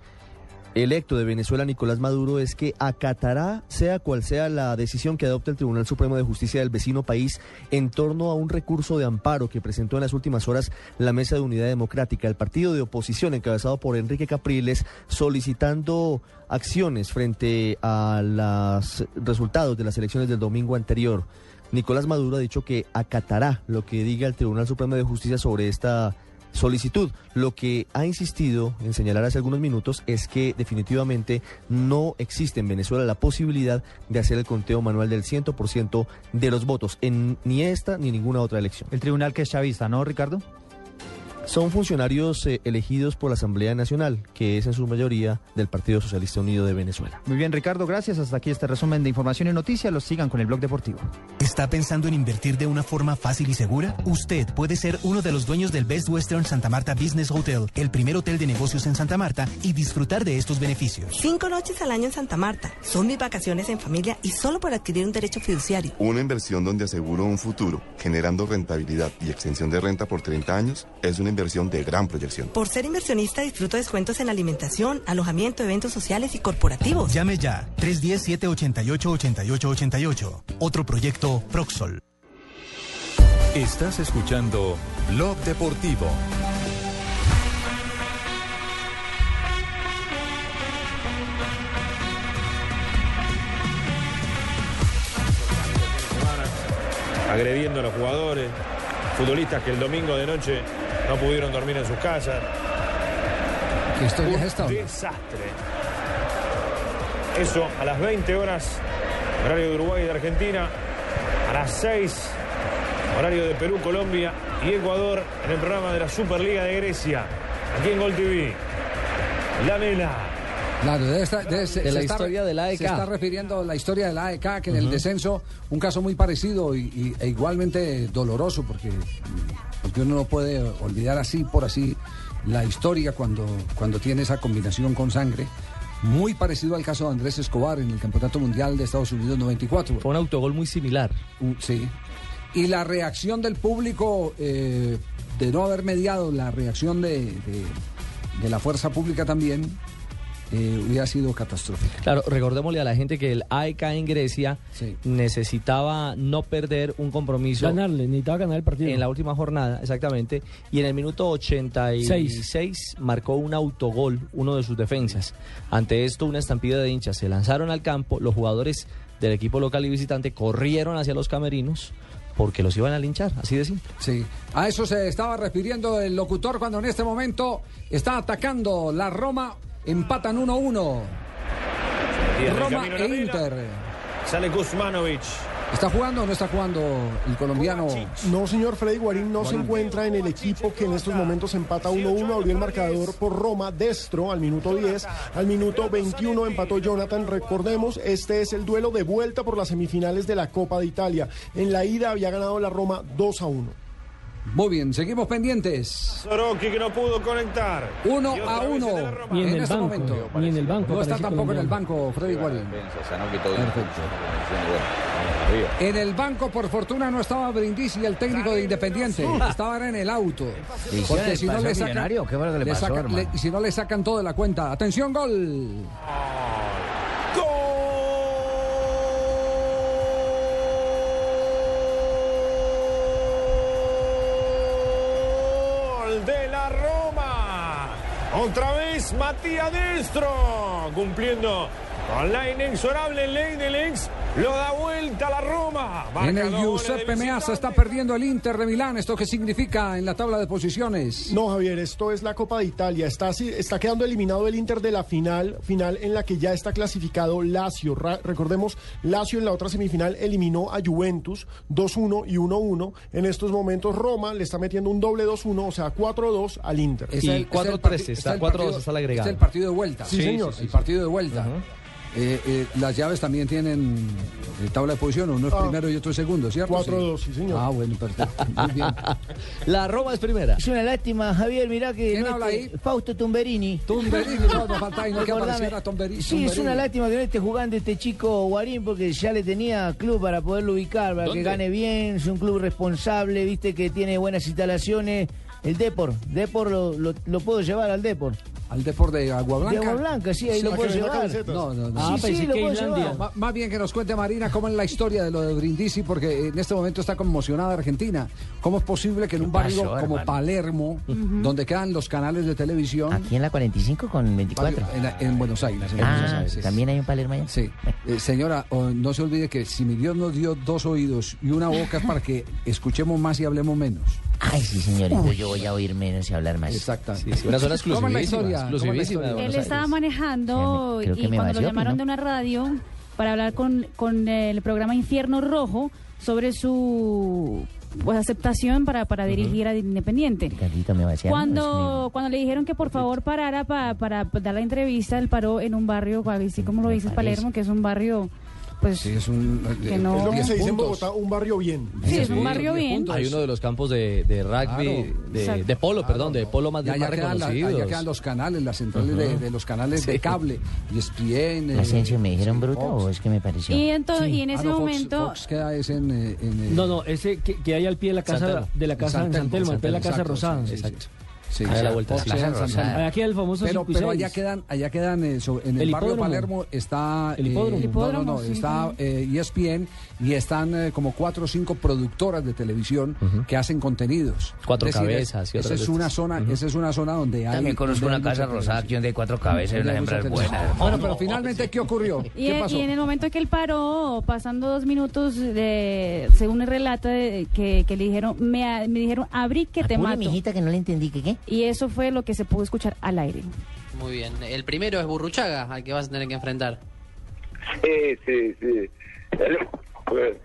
electo de Venezuela, Nicolás Maduro, es que acatará, sea cual sea la decisión que adopte el Tribunal Supremo de Justicia del vecino país en torno a un recurso de amparo que presentó en las últimas horas la Mesa de Unidad Democrática, el partido de oposición encabezado por Enrique Capriles, solicitando acciones frente a los resultados de las elecciones del domingo anterior. Nicolás Maduro ha dicho que acatará lo que diga el Tribunal Supremo de Justicia sobre esta solicitud. Lo que ha insistido en señalar hace algunos minutos es que definitivamente no existe en Venezuela la posibilidad de hacer el conteo manual del 100% de los votos en ni esta ni ninguna otra elección. El tribunal que es chavista, ¿no, Ricardo? Son funcionarios eh, elegidos por la Asamblea Nacional, que es en su mayoría del Partido Socialista Unido de Venezuela. Muy bien, Ricardo, gracias. Hasta aquí este resumen de información y noticias. Los sigan con el blog deportivo. ¿Está pensando en invertir de una forma fácil y segura? Usted puede ser uno de los dueños del Best Western Santa Marta Business Hotel, el primer hotel de negocios en Santa Marta, y disfrutar de estos beneficios. Cinco noches al año en Santa Marta. Son mis vacaciones en familia y solo por adquirir un derecho fiduciario. Una inversión donde aseguro un futuro, generando rentabilidad y extensión de renta por 30 años, es una inversión de gran proyección. Por ser inversionista disfruto descuentos en alimentación, alojamiento, eventos sociales y corporativos. Llame ya 310-788-8888. Otro proyecto Proxol. Estás escuchando Blog Deportivo. agrediendo a los jugadores, futbolistas que el domingo de noche no pudieron dormir en sus casas. ¿Qué historia Un es esta? desastre. Eso a las 20 horas, horario de Uruguay y de Argentina, a las 6, horario de Perú, Colombia y Ecuador, en el programa de la Superliga de Grecia, aquí en Gol TV. La Mela. Claro, debe estar- debe- se- De se la está- historia del AEK. Se está refiriendo a la historia del AEK, que en el descenso, un caso muy parecido y, y- e igualmente doloroso, porque, uno no puede olvidar así por así la historia cuando, cuando tiene esa combinación con sangre. Muy parecido al caso de Andrés Escobar en el Campeonato Mundial de Estados Unidos 94. Fue un autogol muy similar. Sí. Y la reacción del público, eh, de no haber mediado la reacción de, de- de la fuerza pública también, eh, hubiera sido catastrófica. Claro, recordémosle a la gente que el AEK en Grecia necesitaba no perder un compromiso. Ganarle, necesitaba ganar el partido. En la última jornada, exactamente. Y en el minuto 86 marcó un autogol, uno de sus defensas. Ante esto, una estampida de hinchas se lanzaron al campo. Los jugadores del equipo local y visitante corrieron hacia los camerinos porque los iban a linchar, así de simple. Sí. A eso se estaba refiriendo el locutor cuando en este momento está atacando la Roma. Empatan 1-1. Y en el Roma e Inter. Sale Kuzmanovic. ¿Está jugando o no está jugando el colombiano? No, señor Freddy Guarín no se encuentra en el equipo que en estos momentos empata 1-1. Abrió el marcador por Roma, Destro al minuto 10. Al minuto 21 empató Jonathan. Recordemos, este es el duelo de vuelta por las semifinales de la Copa de Italia. En la ida había ganado la Roma 2 a 1. Muy bien, seguimos pendientes. Soroki que no pudo conectar. Uno a uno. Ni en el este banco, momento. ni en el banco No está tampoco en el banco, Freddy Guarín. Perfecto. En el banco, por fortuna, no estaba Brindisi, el técnico de Independiente. Estaba en el auto. ¿Le hicieron Porque si no le sacan, si no le sacan todo de la cuenta. Atención, gol. Gol la Roma. Otra vez Matías Destro cumpliendo con la inexorable ley del ex. Lo da vuelta a la Roma. Marca En el Giuseppe. Meazza está perdiendo el Inter de Milán. ¿Esto qué significa en la tabla de posiciones? No, Javier, esto es la Copa de Italia. Está, así- está quedando eliminado el Inter de la final, final en la que ya está clasificado Lazio. Ra- recordemos, Lazio en la otra semifinal eliminó a Juventus 2-1 y 1-1. En estos momentos Roma le está metiendo un doble 2-1, o sea, 4-2 al Inter. Es Y el- es el 4-3 parti- está, el 4-2 partido- está el agregado. Es el partido de vuelta. Sí, señor. El partido de vuelta. Eh, eh, las llaves también tienen eh, tabla de posición, uno es Ah. primero y otro es segundo, ¿cierto? 4-2, sí, señor. Ah, bueno, perfecto. Muy bien. La Roma es primera. Es una lástima, Javier, mirá que... ¿Quién no habla ahí? Fausto Tumberini. Tumberini, no, no falta ahí, no que apareciera Tumberini. Sí, es una lástima que no esté jugando este chico Guarín porque ya le tenía club para poderlo ubicar, para ¿Dónde? que gane bien, es un club responsable, viste que tiene buenas instalaciones. El Depor, Depor lo, lo, lo puedo llevar al Depor. Al deporte de Agua Blanca. De Agua Blanca, sí, ahí lo puedo llevar. camisetas. No, no, no. Ah, sí, pensé sí, lo que puedo Islandia. llevar. Ma- Más bien que nos cuente Marina cómo es la historia de lo de Brindisi, porque en este momento está conmocionada Argentina. ¿Cómo es posible que en un barrio pasó, como hermano? Palermo, donde quedan los canales de televisión, Aquí en la 45 con 24. en, en Buenos Aires, en Buenos Ah, Aires. también hay un Palermo allá. Sí, Eh, señora, o- no se olvide que si mi Dios nos dio dos oídos y una boca es para que escuchemos más y hablemos menos. Ay, sí, señor, entonces yo voy a oír menos y hablar más. Exacto. Sí, sí, una zona ¿Cómo es la exclusivísima. Él estaba manejando y me cuando lo llamaron ¿no? de una radio para hablar con, con el programa Infierno Rojo sobre su pues, aceptación para, para dirigir a Independiente. Cuando, cuando le dijeron que por favor parara pa- para dar la entrevista, él paró en un barrio, así como lo dices, Palermo, que es un barrio, pues, Sí, es un. que no- Es lo que se dice en. Bogotá, un barrio bien. Sí, es un barrio bien. Hay uno de los campos de, de rugby, Claro. de, de polo, perdón, de polo más, Y allá más quedan, la- allá quedan los canales, las centrales de, Ujú. de los canales de Sí. cable. Y ESPN. eh, Asensio, ¿me dijeron sí, bruto Fox. o es que me pareció? Y, entonces, y en Ah, ese no, Fox- momento... Fox queda es en, eh, en, eh, No, no, ese que, que hay al pie de la casa San Telmo. de la casa En de San Telmo, al pie de la casa rosada. sí, exacto. Sí, a la sí, vuelta. Aquí el famoso Pero, 5 y pero 6. allá quedan, allá quedan eh, so- en el, El barrio hipódromo. Palermo está El eh, hipódromo. no, no, Hipódromo, no, sí, está eh, ESPN y están eh, como cuatro o cinco productoras de televisión que hacen contenidos. Cuatro Es decir, cabezas y esa es una zona, esa es una zona donde hay También conozco una casa rosada que donde hay cuatro cabezas y hembras televisión. buenas. Bueno, pero finalmente qué ocurrió? Y, ¿Qué en- pasó? y en el momento que él paró, pasando dos minutos, de, según el relato, de- que, que le dijeron, me, dijeron, abrí que te Apure, mato. mijita, que no le entendí, ¿qué Y eso fue lo que se pudo escuchar al aire. Muy bien. El primero es Burruchaga, al que vas a tener que enfrentar. Sí, sí, sí. El- pues.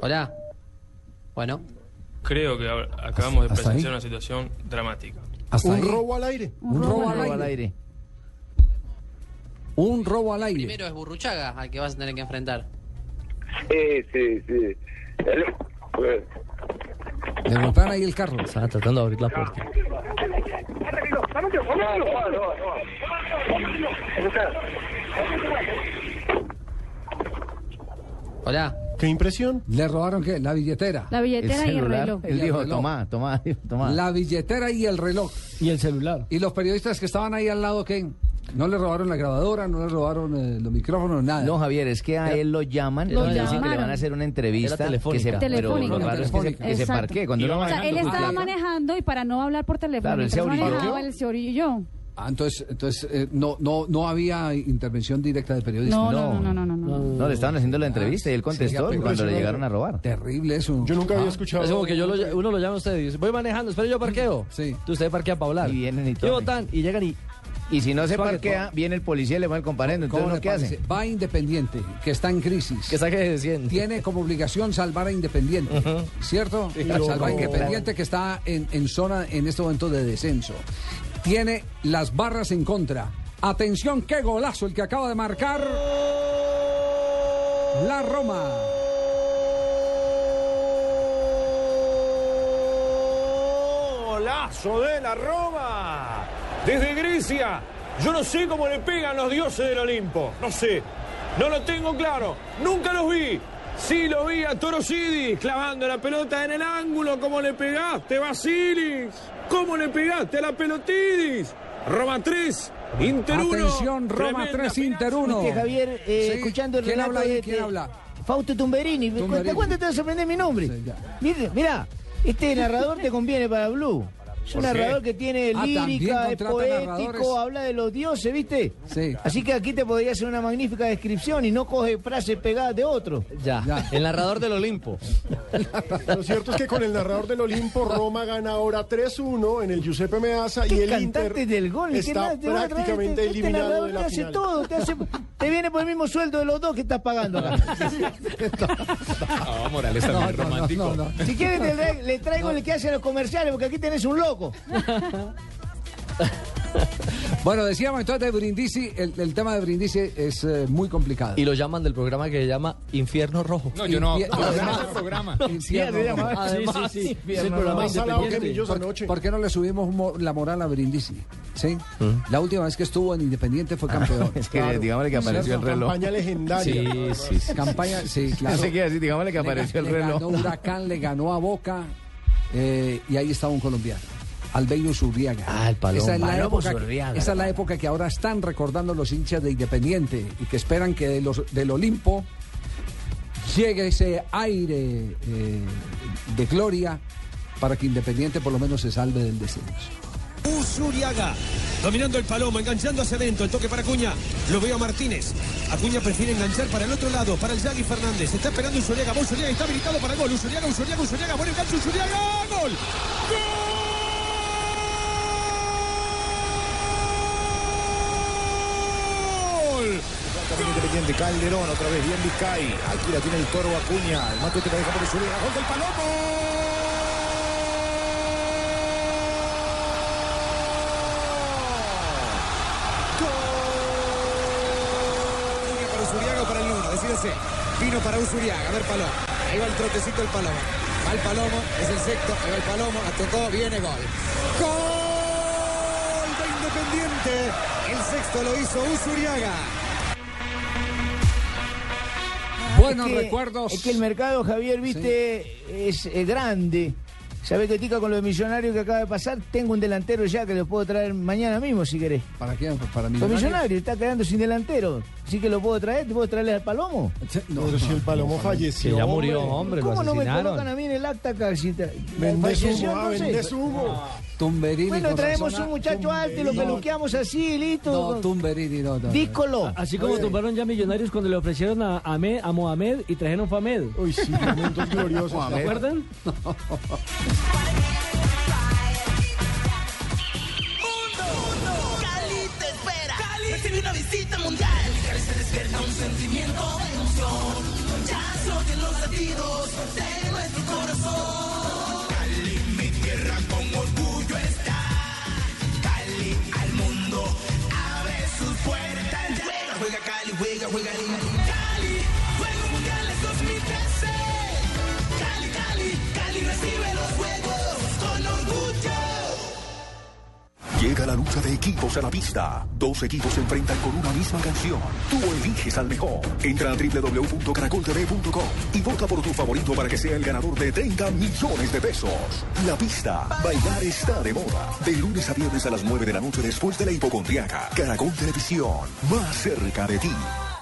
Hola. Bueno. Creo que acabamos de presenciar una situación dramática. ¿Hasta Un ahí? robo al aire. Un robo al Robo al aire. aire. Un robo al El aire. primero es Burruchaga, al que vas a tener que enfrentar. Sí, sí, sí. El-. Le botaron ahí el carro. Estaba tratando de abrir la puerta. Hola. ¿Qué impresión? ¿Le robaron qué? La billetera. La billetera y el reloj. Él el dijo, reloj. toma, toma, toma. La billetera y el reloj. Y el celular. ¿Y los periodistas que estaban ahí al lado qué? ¿No le robaron la grabadora? ¿No le robaron eh, los micrófonos? Nada. No, Javier, es que a él lo llaman, Lo le dicen que le van a hacer una entrevista Era telefónica. que se, pero Telefónica. lo raro es que se, que se Exacto. parquee. Cuando Iba uno O sea, va- él estaba Claro. manejando y para no hablar por teléfono, Claro, él se mientras orilló. manejaba, él se orilló. Ah, entonces, entonces eh, no, no, no había intervención directa de periodistas. No, no, no, no, no, no. No, le estaban haciendo la entrevista y él contestó cuando le llegaron a robar. Terrible eso. Yo nunca había Ah, escuchado. Es como que yo lo- uno lo llama a usted y dice, voy manejando, espero yo parqueo. Sí. Entonces usted parquea para hablar. Y vienen y ¿Qué todo. botan? Y llegan y... Y si no se parquea, todo. viene el policía y le va el comparendo. ¿Cómo Entonces, le ¿no qué parece? hace? Va Independiente, que está en crisis. Que saque de 100. Tiene como obligación salvar a Independiente, ¿cierto? claro. Salvar a Claro. Independiente que está en, en zona en este momento de descenso. Tiene las barras en contra. Atención, qué golazo el que acaba de marcar la Roma. Golazo de la Roma. Desde Grecia. Yo no sé cómo le pegan los dioses del Olimpo. No sé. No lo tengo claro. Nunca los vi. Sí lo vi a Torosidis clavando la pelota en el ángulo. ¿Cómo le pegaste, Basilis? ¿Cómo le pegaste a la pelotidis? Roma 3, Inter 1. Atención, Roma 3, Inter 1. Viste, Javier, eh, Sí. escuchando el ¿Quién relato habla ahí? de, ¿Quién de habla? Fausto Tumberini. Tumberini. ¿Cuánto, te vas a aprender mi nombre? Sí, mira, este narrador te conviene para Blue. Es un narrador que tiene Ah, lírica, es poético, narradores. habla de los dioses, ¿viste? Sí. Así que aquí te podría hacer una magnífica descripción y no coge frases pegadas de otro. Ya. Ya. El narrador del Olimpo. Lo cierto es que con el narrador del Olimpo, Roma gana ahora 3-1 en el Giuseppe Meazza y ¿Qué el Inter cantante del gol? ¿Qué está prácticamente este- este eliminado narrador de te la hace final. todo, te, hace- te viene por el mismo sueldo de los dos que estás pagando acá. Ah, Morales No, también no, no, romántico. no, no. Si quieres le, le traigo el que hace los comerciales, porque aquí tenés un loco. Bueno, decíamos entonces de Brindisi, el, el tema de Brindisi es eh, muy complicado. Y lo llaman del programa que se llama Infierno Rojo. No, yo no. Infie- yo no el programa. Infierno Rojo. Además, sí, sí. Es el programa Más salado que independiente. Millos ¿Por, anoche. por qué no le subimos mo- la moral a Brindisi? ¿Sí? La última vez que estuvo en Independiente fue campeón. Es que digámosle que apareció el reloj. Campaña legendaria. Sí, sí, sí. Campaña, sí, claro. Pensé que iba a decir, digámosle que Le ga- apareció el le reloj. ganó Huracán, le ganó a Boca eh, y ahí estaba un colombiano. Albeiro Zurriaga. Ah, el Paloma. Esa es, la época, Zurriaga, esa es la época que ahora están recordando los hinchas de Independiente y que esperan que de los, del Olimpo llegue ese aire eh, de gloria para que Independiente por lo menos se salve del descenso. Usuriaga, dominando el palomo, enganchando hacia adentro, el toque para Acuña, lo veo a Martínez, Acuña prefiere enganchar para el otro lado, para el Yagui Fernández, está esperando Usuriaga, va Usuriaga, está habilitado para gol, Usuriaga, Usuriaga, Usuriaga, buen enganche, Usuriaga, gol, también Independiente. Calderón, otra vez bien Vizcay. Aquí la tiene el toro Acuña. El mate que la deja por Usuriaga. ¡Gol del Palomo! El decídese. Vino para Usuriaga, a ver Palomo. Ahí va el trotecito del Palomo. Va el Palomo, es el sexto. Ahí va el Palomo, la tocó, viene gol. ¡Gol de Independiente! El sexto lo hizo Usuriaga. Buenos Es que- recuerdos. Es que el mercado, Javier, viste, es, eh, grande. ¿Sabés qué tica con lo de millonarios que acaba de pasar? Tengo un delantero ya que lo puedo traer mañana mismo si querés. ¿Para quién? ¿Para Los Millonarios? millonarios está quedando sin delantero. Sí que lo puedo traer, ¿te puedo traerle al Palomo? No, Pero si el Palomo falleció. Que ya murió, hombre, lo ¿Cómo no me colocan a mí en el acta acá? Si te- Vendes humo, no sé. vendes humo. Tumberini. Bueno, traemos un muchacho alto y lo peluqueamos así, listo. No, Tumberini, no, no. Díscolo. Así como tumbaron ya millonarios cuando le ofrecieron a, Ahmed- a Mohamed y trajeron Famed. Uy, sí, momentos gloriosos. ¿Se acuerdan? Cali te espera. Cali recibe una visita mundial. Cali se despierta un sentimiento de emoción. Ya se oyen los latidos de nuestro corazón. Juega. Cali, Juegos Mundiales 2013. Cali, Cali, Cali recibe los juegos con orgullo. Llega la lucha de equipos a la pista. Dos equipos se enfrentan con una misma canción. Tú eliges al mejor. Entra a www.caracoltv.com y vota por tu favorito para que sea el ganador de 30 millones de pesos. La pista. Bailar está de moda. De lunes a viernes a las 9 de la noche después de la hipocondriaca. Caracol Televisión. Más cerca de ti.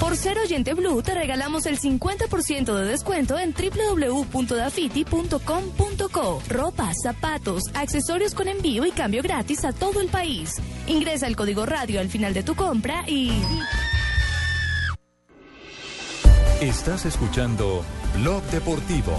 Por ser oyente Blue te regalamos el 50% de descuento en www.dafiti.com.co. Ropa, zapatos, accesorios con envío y cambio gratis a todo el país. Ingresa el código radio al final de tu compra y... Estás escuchando Blog Deportivo.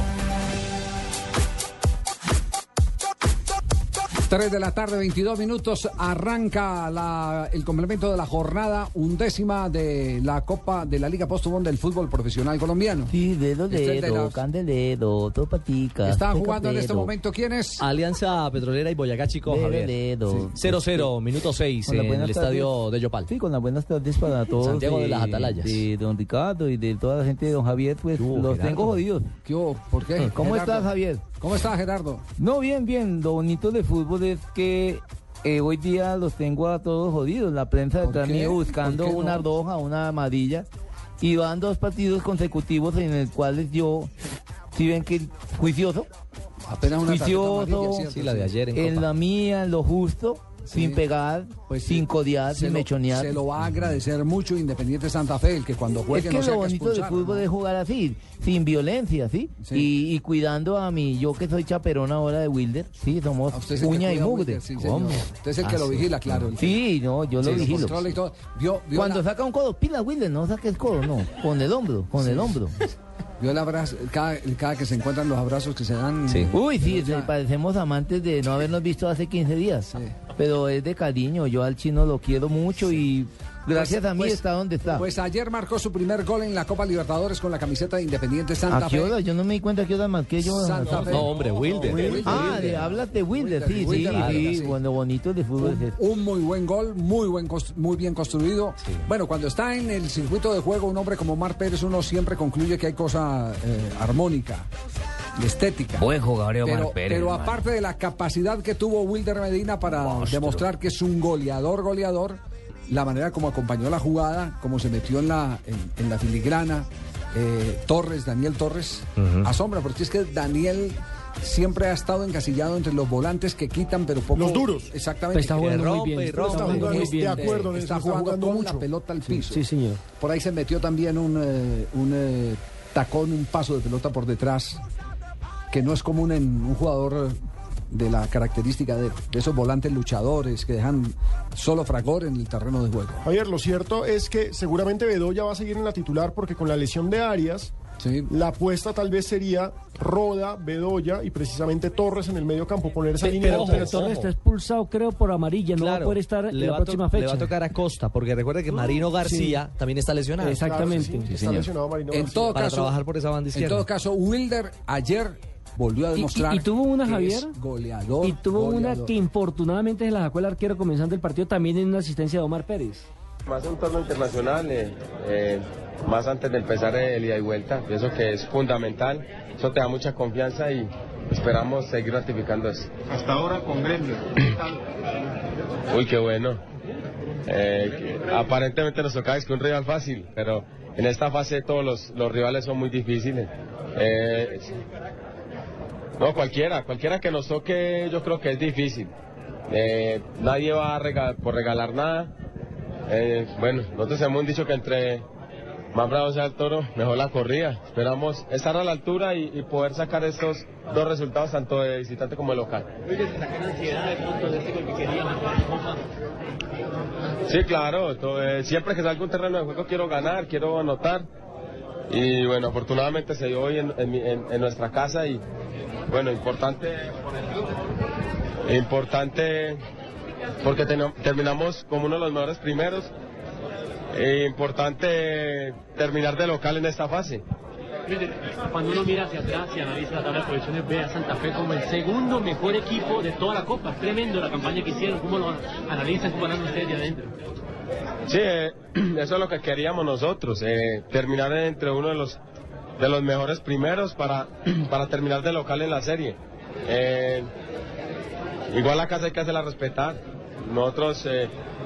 3 de la tarde, 22 minutos, arranca la- el complemento de la jornada undécima de la Copa de la Liga Postobón del fútbol profesional colombiano. Sí, dedo, Este es de dedo, las- candeledo, todo patica. Están jugando en este momento quiénes? Alianza Petrolera y Boyacá Chico, Dedo, Javier. dedo. 0-0, minuto 6 Con las en el estadio de Yopal. Sí, con las buenas tardes para todos. Santiago de las Atalayas. De don Ricardo y de toda la gente de don Javier, pues los Gerardo? tengo jodidos. ¿Qué? ¿Por qué? ¿Cómo Gerardo? estás, Javier? ¿Cómo estás, Gerardo? No, bien, bien. Lo bonito de fútbol es que eh, hoy día los tengo a todos jodidos. La prensa detrás mío buscando ¿Por qué no? una roja, una amarilla. Y van dos partidos consecutivos en los cuales yo, si ven que juicioso, Apenas una juicioso, amarilla, ¿cierto? Sí, la de ayer en en Copa. la mía, en lo justo. Sin pegar, Pues sin codear, Se sin lo, mechonear. se lo va a agradecer mucho Independiente Santa Fe, el que cuando Es juegue que no lo bonito del fútbol ¿no? es jugar así, sin violencia, ¿sí? Sí. Y, y cuidando a mí, yo que soy chaperón ahora de Wilder, sí, somos es uña y mugre. Sí. Usted es el que Ah, lo vigila, claro. Sí, no, yo lo vigilo. Vio, vio Cuando la, saca un codo, pila Wilder, no saque el codo, no, con el hombro, con el hombro. vio el abrazo, cada, cada que se encuentran los abrazos que se dan. Uy, sí, Ya. sí, parecemos amantes de no habernos visto hace 15 días. Pero es de cariño, yo al chino lo quiero mucho y gracias Pues- a mí pues- está donde está. Pues ayer marcó su primer gol en la Copa Libertadores con la camiseta de Independiente Santa ¿A qué Fe. hora? Yo no me di cuenta a qué hora marqué yo. Santa Fe. No, hombre, Wilder. Ah, de, hablas de Wilder, sí, Wilder, sí, claro, sí, sí. Bueno, bonito de fútbol es eso. Un muy buen gol, muy buen muy bien construido. Bueno, cuando está en el circuito de juego un hombre como Mar Pérez, uno siempre concluye que hay cosa eh, armónica y estética. Buen jugador, Omar pero, Pérez, pero aparte de la capacidad que tuvo Wilder Medina para demostrar que es un goleador, goleador, la manera como acompañó la jugada, como se metió en la, en, en la filigrana, eh, Torres, Daniel Torres, asombra, porque es que Daniel siempre ha estado encasillado entre los volantes que quitan, pero poco. Los duros. Exactamente. Está jugando Que muy rompe bien, y está rompe. jugando muy bien. De acuerdo en eso, Está está jugando jugando con mucho. la pelota al piso. Sí, señor. Por ahí se metió también un, eh, un eh, tacón, un paso de pelota por detrás, que no es común en un jugador de la característica de, de esos volantes luchadores que dejan solo fragor en el terreno de juego. Javier, lo cierto es que seguramente Bedoya va a seguir en la titular porque con la lesión de Arias, la apuesta tal vez sería Roda, Bedoya y precisamente Torres en el medio campo, poner esa línea. Pero, de pero. Torres está expulsado, creo, por amarilla. No va a poder estar en le la próxima Le fecha. va a tocar a Costa, porque recuerde que Marino García también está lesionado. Exactamente. Claro, sí, sí, está lesionado Marino En García. todo Para caso, trabajar por esa banda En izquierda. todo caso, Wilder ayer volvió a Y- y- demostrar. y tuvo una, que Javier, es goleador. Y tuvo una que infortunadamente se la sacó el arquero comenzando el partido también en una asistencia de Omar Pérez. Más un torneo internacional, eh, eh, más antes de empezar el ida y vuelta, pienso que es fundamental, eso te da mucha confianza y esperamos seguir ratificando eso. Hasta ahora con Gremio. Uy, qué bueno. Eh, aparentemente nos tocaba es que un rival fácil, pero en esta fase todos los, los rivales son muy difíciles. Eh, no, cualquiera, cualquiera que nos toque yo creo que es difícil. Eh, nadie va a rega- por regalar nada. Eh, bueno, nosotros hemos dicho que entre más bravo sea el toro, mejor la corrida. Esperamos estar a la altura y, poder sacar estos dos resultados, tanto de visitante como de local. Sí, claro. to- eh, siempre que salga un terreno de juego quiero ganar, quiero anotar. Y bueno, afortunadamente se dio hoy en, en en- nuestra casa y bueno, importante, importante porque teno- terminamos como uno de los mejores primeros. E importante terminar de local en esta fase. Cuando uno mira hacia atrás y analiza la tabla de posiciones, ve a Santa Fe como el segundo mejor equipo de toda la Copa. Tremendo la campaña que hicieron. ¿Cómo lo analizan? ¿Cómo andan ustedes de adentro? Sí, eh, eso es lo que queríamos nosotros, eh, terminar entre uno de los de los mejores primeros para, para terminar de local en la serie. Eh, igual la casa hay que hacerla respetar. Nosotros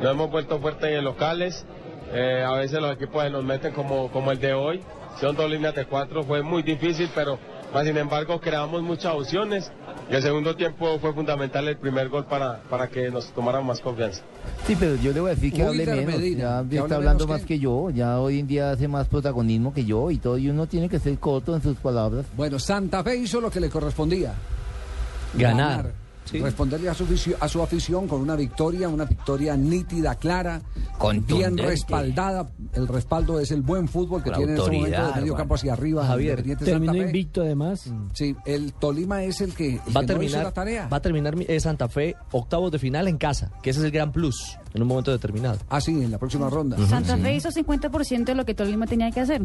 nos hemos vuelto fuertes en locales. a veces los equipos se nos meten como, como el de hoy. Son dos líneas de cuatro, fue muy difícil, pero más sin embargo creamos muchas opciones. Y el segundo tiempo fue fundamental el primer gol para, para que nos tomaran más confianza. Sí, pero yo le voy a decir que hable Wilder menos. Medina, ya que está hable hablando menos más que- que yo. Ya hoy en día hace más protagonismo que yo y todo. Y uno tiene que ser corto en sus palabras. Bueno, Santa Fe hizo lo que le correspondía. Ganar. Responderle a su, a su afición con una victoria, una victoria nítida, clara, bien respaldada. El respaldo es el buen fútbol que tiene en este momento autoridad, de medio campo hacia arriba. Javier, Terminó Santa Fe. invicto además. Sí, el Tolima es el que, el Va a que no hizo terminar, la tarea. va a terminar eh, Santa Fe octavos de final en casa, que ese es el gran plus en un momento determinado. Ah, sí, en la próxima ronda. Santa Fe hizo 50% de lo que Tolima tenía que hacer.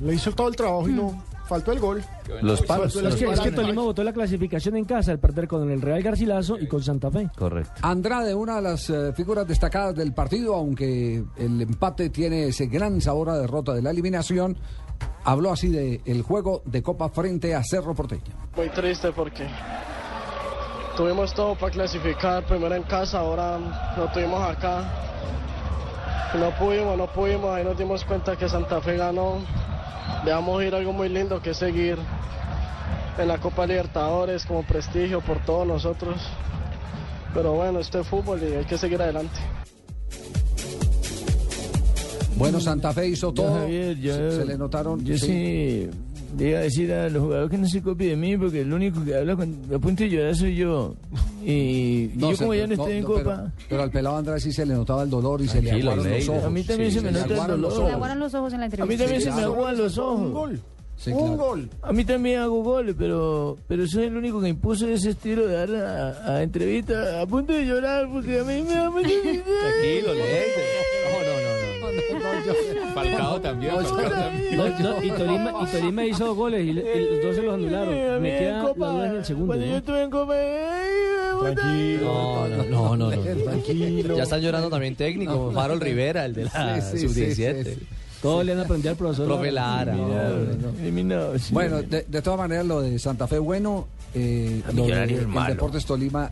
Le hizo todo el trabajo y no faltó el gol. Los palos. Es que, es que. Tolima votó la clasificación en casa al perder con el Real Garcilaso y con Santa Fe. Correcto. Andrade, una de las eh, figuras destacadas del partido, aunque el empate tiene ese gran sabor a derrota de la eliminación, habló así de el juego de Copa frente a Cerro Porteño. Muy triste porque tuvimos todo para clasificar, primero en casa, ahora lo tuvimos acá. No pudimos, no pudimos, ahí nos dimos cuenta que Santa Fe ganó. Dejamos ir algo muy lindo que es seguir en la Copa Libertadores como prestigio por todos nosotros. Pero bueno, este es fútbol y hay que seguir adelante. Bueno, Santa Fe hizo todo. Javier, se, se le notaron. Yo sí. Le iba a decir a los jugadores que no se copien de mí porque el único que habla con, a punto de llorar soy yo. Y, y No, yo se- como ya no no, estoy en no, Copa. Pero, pero al pelado Andrés sí se le notaba el dolor y se le aguaron los ojos. A mí también se me nota el aguaron los. Le ojos. aguaron los ojos en la A mí también se me aguan los ojos. Un gol. Sí, un gol. A mí también hago goles, pero pero soy el único que impuso ese estilo de dar a, a entrevista a punto de llorar porque a mí me da mucha Tranquilo, Falcao también. Falcao también. No, no, y, Tolima, y Tolima hizo dos goles y, le- y los dos se los anularon. Me queda la duda en el segundo. Cuando yo ¿no? estuve en Copa. No, no, no, no, no. Tranquilo. Ya están llorando también técnico, Farol Rivera, el de la Sí, sí, sub-17. Todos le han aprendido al profesor. Profe Lara. Bueno, de, de todas maneras, lo de Santa Fe, bueno. Eh, lo de- el malo. Deportes Tolima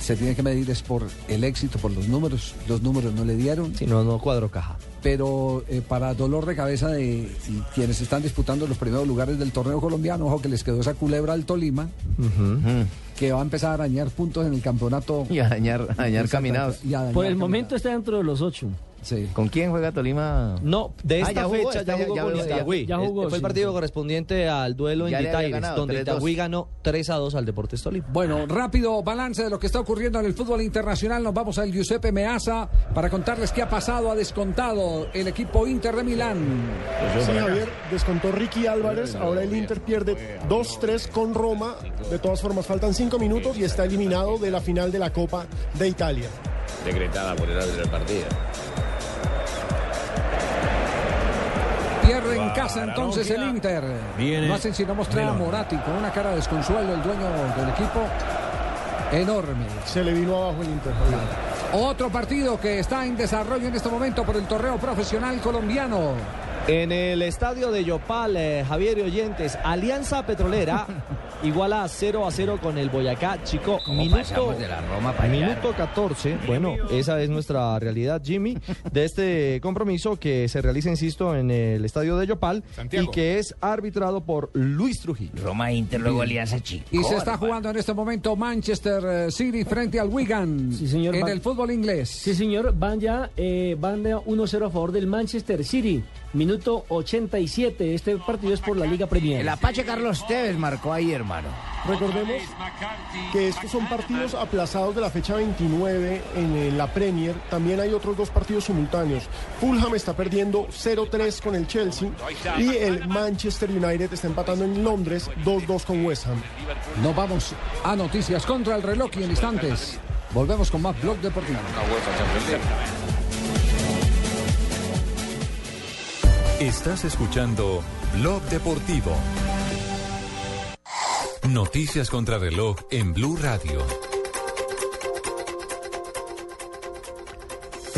se tiene que medir es por el éxito, por los números. Los números no le dieron. Si no, no cuadro caja. Pero eh, para dolor de cabeza de quienes están disputando los primeros lugares del torneo colombiano, ojo que les quedó esa culebra al Tolima, que va a empezar a arañar puntos en el campeonato. Y a dañar, a dañar caminados. Y a dañar Por el caminados. momento está dentro de los ocho. Sí. ¿Con quién juega Tolima? No, de Ah, esta ya fecha ya ya- jugó ya- con ya- Itagüí. ya jugó, Fue el partido sí. correspondiente al duelo en Itaires, donde 3-2. Itagüí ganó 3 a 2 al Deportes Tolima. Bueno, rápido balance de lo que está ocurriendo en el fútbol internacional. Nos vamos al Giuseppe Meazza para contarles qué ha pasado. Ha descontado el equipo Inter de Milán. Sí, Javier, descontó Ricky Álvarez. Ahora el Inter pierde 2-3 con Roma. De todas formas, faltan 5 minutos y está eliminado de la final de la Copa de Italia. Decretada por el árbitro del partido. Pierde en casa entonces el Inter. Viene No hacen sino mostrar a. Moratti con una cara de desconsuelo, el dueño del equipo. Enorme. Se le vino abajo el Inter. Javier. Otro partido que está en desarrollo en este momento por el torneo profesional colombiano. En el estadio de Yopal, eh, Javier y Oyentes, Alianza Petrolera iguala 0 a 0 con el Boyacá Chico. Minuto, pasamos de la Roma para allá? minuto 14. Bueno, esa es nuestra realidad, Jimmy, de este compromiso que se realiza, insisto, en el estadio de Yopal Santiago. y que es arbitrado por Luis Trujillo. Roma Inter, luego Alianza Chico. Y se está jugando en este momento Manchester eh, City frente al Wigan Sí, señor, en el fútbol inglés. Sí, señor, van ya, eh, van de 1-0 a favor del Manchester City. Minuto 87. Este partido es por la Liga Premier. El Apache Carlos Tevez marcó ahí, hermano. Recordemos que estos son partidos aplazados de la fecha 29 en la Premier. También hay otros dos partidos simultáneos. Fulham está perdiendo 0-3 con el Chelsea y el Manchester United está empatando en Londres 2-2 con West Ham. Nos vamos a noticias contra el reloj y en instantes volvemos con más Blog Deportivo. Estás escuchando Blog Deportivo. Noticias contra reloj en Blue Radio.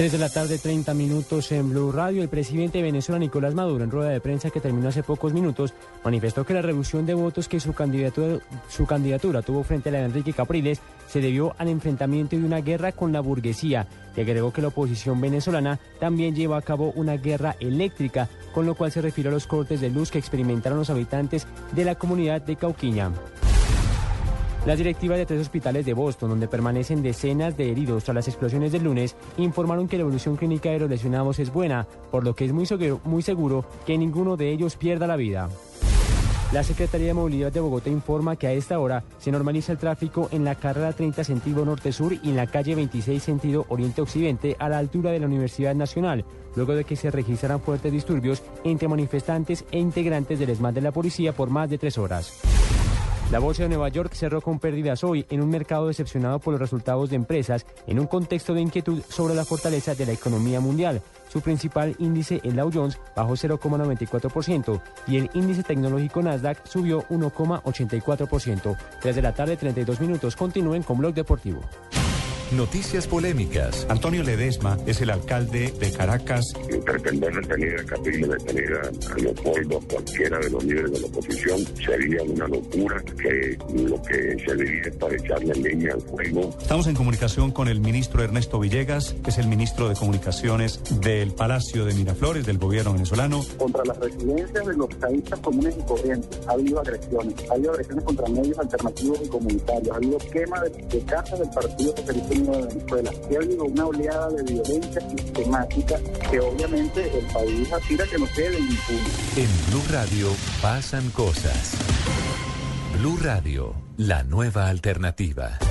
3 de la tarde, 30 minutos en Blue Radio. El presidente de Venezuela, Nicolás Maduro, en rueda de prensa que terminó hace pocos minutos, manifestó que la reducción de votos que su candidatura, tuvo frente a la de Enrique Capriles se debió al enfrentamiento de una guerra con la burguesía y agregó que la oposición venezolana también lleva a cabo una guerra eléctrica, con lo cual se refiere a los cortes de luz que experimentaron los habitantes de la comunidad de Cauquiña. Las directivas de tres hospitales de Boston, donde permanecen decenas de heridos tras las explosiones del lunes, informaron que la evolución clínica de los lesionados es buena, por lo que es muy seguro, muy seguro que ninguno de ellos pierda la vida. La Secretaría de Movilidad de Bogotá informa que a esta hora se normaliza el tráfico en la carrera 30 sentido norte-sur y en la calle 26 sentido oriente-occidente a la altura de la Universidad Nacional, luego de que se registraran fuertes disturbios entre manifestantes e integrantes del ESMAD de la policía por más de tres horas. La bolsa de Nueva York cerró con pérdidas hoy en un mercado decepcionado por los resultados de empresas en un contexto de inquietud sobre la fortaleza de la economía mundial. Su principal índice, el Dow Jones, bajó 0,94% y el índice tecnológico Nasdaq subió 1,84%. 3 de la tarde, 32 minutos. Continúen con Blog Deportivo. Noticias polémicas. Antonio Ledesma es el alcalde de Caracas. Pretender detener a Capriles, detener a, a Leopoldo, a cualquiera de los líderes de la oposición, sería una locura que lo que se diría es para echarle leña al fuego. Estamos en comunicación con el ministro Ernesto Villegas, que es el ministro de Comunicaciones del Palacio de Miraflores, del gobierno venezolano. Contra las residencias de los caístas comunes y corrientes ha habido agresiones, ha habido agresiones contra medios alternativos y comunitarios, ha habido quema de, de casas del Partido Socialista Unido de Venezuela, habido una oleada de violencia sistemática que obviamente el país aspira que no quede impune. En Blue Radio pasan cosas. Blue Radio, la nueva alternativa.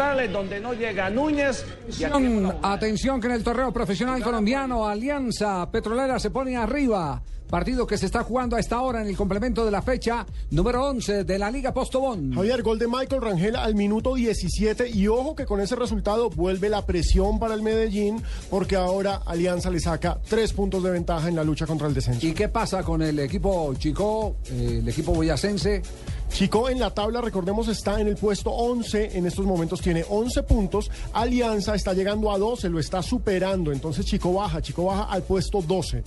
Centrales donde no llega Núñez. Atención, atención que en el torneo profesional colombiano Alianza Petrolera se pone arriba Partido que se está jugando a esta hora en el complemento de la fecha número 11 de la Liga Postobón. Javier, gol de Michael Rangel al minuto 17 y ojo que con ese resultado vuelve la presión para el Medellín porque ahora Alianza le saca tres puntos de ventaja en la lucha contra el descenso. ¿Y qué pasa con el equipo Chico, eh, el equipo boyacense? Chico en la tabla, recordemos, está en el puesto 11, en estos momentos tiene 11 puntos, Alianza está llegando a 12, lo está superando, entonces Chico baja, Chico baja al puesto 12.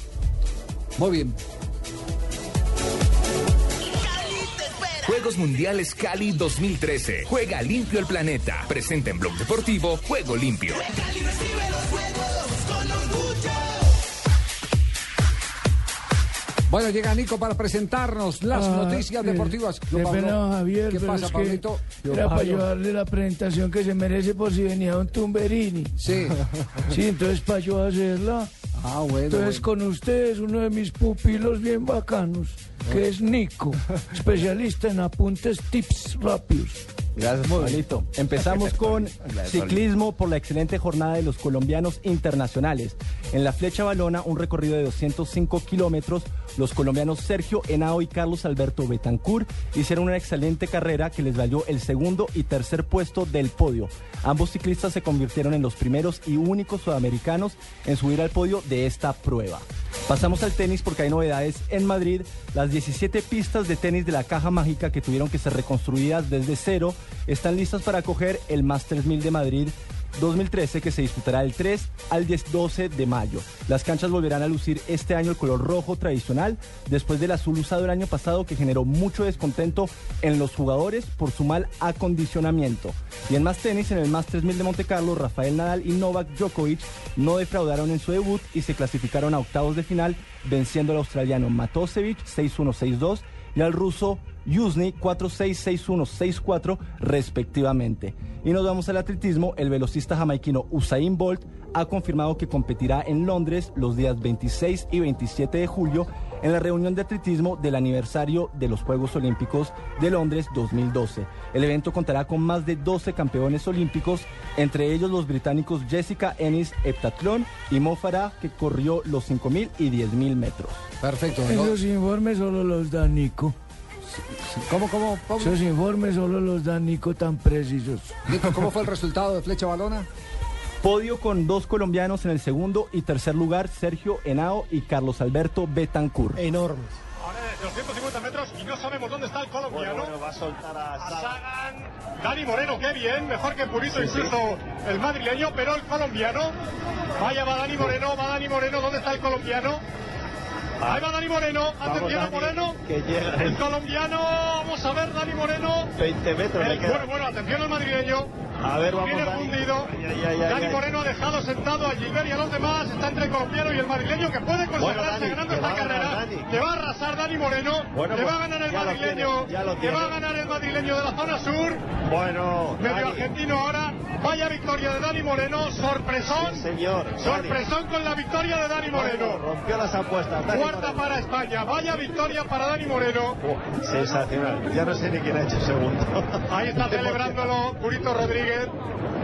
Muy bien. Juegos Mundiales Cali 2013. Juega limpio el planeta. Presenta en Blog Deportivo Juego Limpio. Bueno, llega Nico para presentarnos las Ah, noticias eh, deportivas. Pena, Pablo. Javier, ¿Qué pasa, Pablito? Era para llevarle la presentación que se merece por si venía un Tumberini. Sí. Sí, entonces para yo hacerla. Ah, bueno. Entonces con ustedes uno de mis pupilos bien bacanos, que es Nico, especialista en apuntes tips rápidos. Gracias, Pablito. Empezamos con ciclismo por la excelente jornada de los colombianos internacionales. En la flecha balona, un recorrido de 205 kilómetros, los colombianos Sergio Henao y Carlos Alberto Betancur hicieron una excelente carrera que les valió el segundo y tercer puesto del podio. Ambos ciclistas se convirtieron en los primeros y únicos sudamericanos en subir al podio de esta prueba. Pasamos al tenis porque hay novedades en Madrid. Las 17 pistas de tenis de la caja mágica que tuvieron que ser reconstruidas desde cero están listas para acoger el Masters 1000 de Madrid 2013 que se disputará del 3 al 10 12 de mayo. Las canchas volverán a lucir este año el color rojo tradicional después del azul usado el año pasado que generó mucho descontento en los jugadores por su mal acondicionamiento. Y en más tenis, en el Masters 1000 de Monte Carlo, Rafael Nadal y Novak Djokovic no defraudaron en su debut y se clasificaron a octavos de final venciendo al australiano Matosevic 6-1-6-2 y al ruso Yuzny 4-6-6-1-6-4 respectivamente. Y nos vamos al atletismo, el velocista jamaiquino Usain Bolt ha confirmado que competirá en Londres los días 26 y 27 de julio en la reunión de atletismo del aniversario de los Juegos Olímpicos de Londres 2012. El evento contará con más de 12 campeones olímpicos, entre ellos los británicos Jessica Ennis heptatlón y Mo Farah que corrió los 5.000 y 10.000 metros. Perfecto. Esos informes solo los da Nico. ¿Cómo, cómo, Esos informes solo los da Nico tan precisos. Nico, ¿cómo fue el resultado de flecha balona? Podio con dos colombianos en el segundo y tercer lugar, Sergio Henao y Carlos Alberto Betancur. Enormes. Ahora de 250 metros y no sabemos dónde está el colombiano. va a soltar a Sagan. Dani Moreno, qué bien, mejor que Purito, incluso el madrileño, pero el colombiano. Vaya, va Dani Moreno, va Dani Moreno, ¿dónde está el colombiano? Ahí va Dani Moreno, atención a Moreno. que llega. El colombiano, vamos a ver, Dani Moreno. 20 metros El- bueno, bueno, atención al madrileño. A ver, vamos, Viene fundido. Ay, ay, ay, Dani. Moreno ha dejado sentado a Gilbert y a los demás. Está entre el colombiano y el madrileño que puede consagrarse Dani, ganando esta carrera. Que va a arrasar Dani Moreno. Bueno, que pues, va a ganar el madrileño. que va a ganar el madrileño de la zona sur. Bueno, Medio Dani. argentino ahora. Vaya victoria de Dani Moreno. Sorpresón. Sí, señor. Dani. Sorpresón con la victoria de Dani Moreno. Bueno, rompió las apuestas. Dani Cuarta Moreno. para España. Vaya victoria para Dani Moreno. Sensacional. Ya no sé ni quién ha hecho segundo. Ahí está celebrándolo Purito Rodríguez.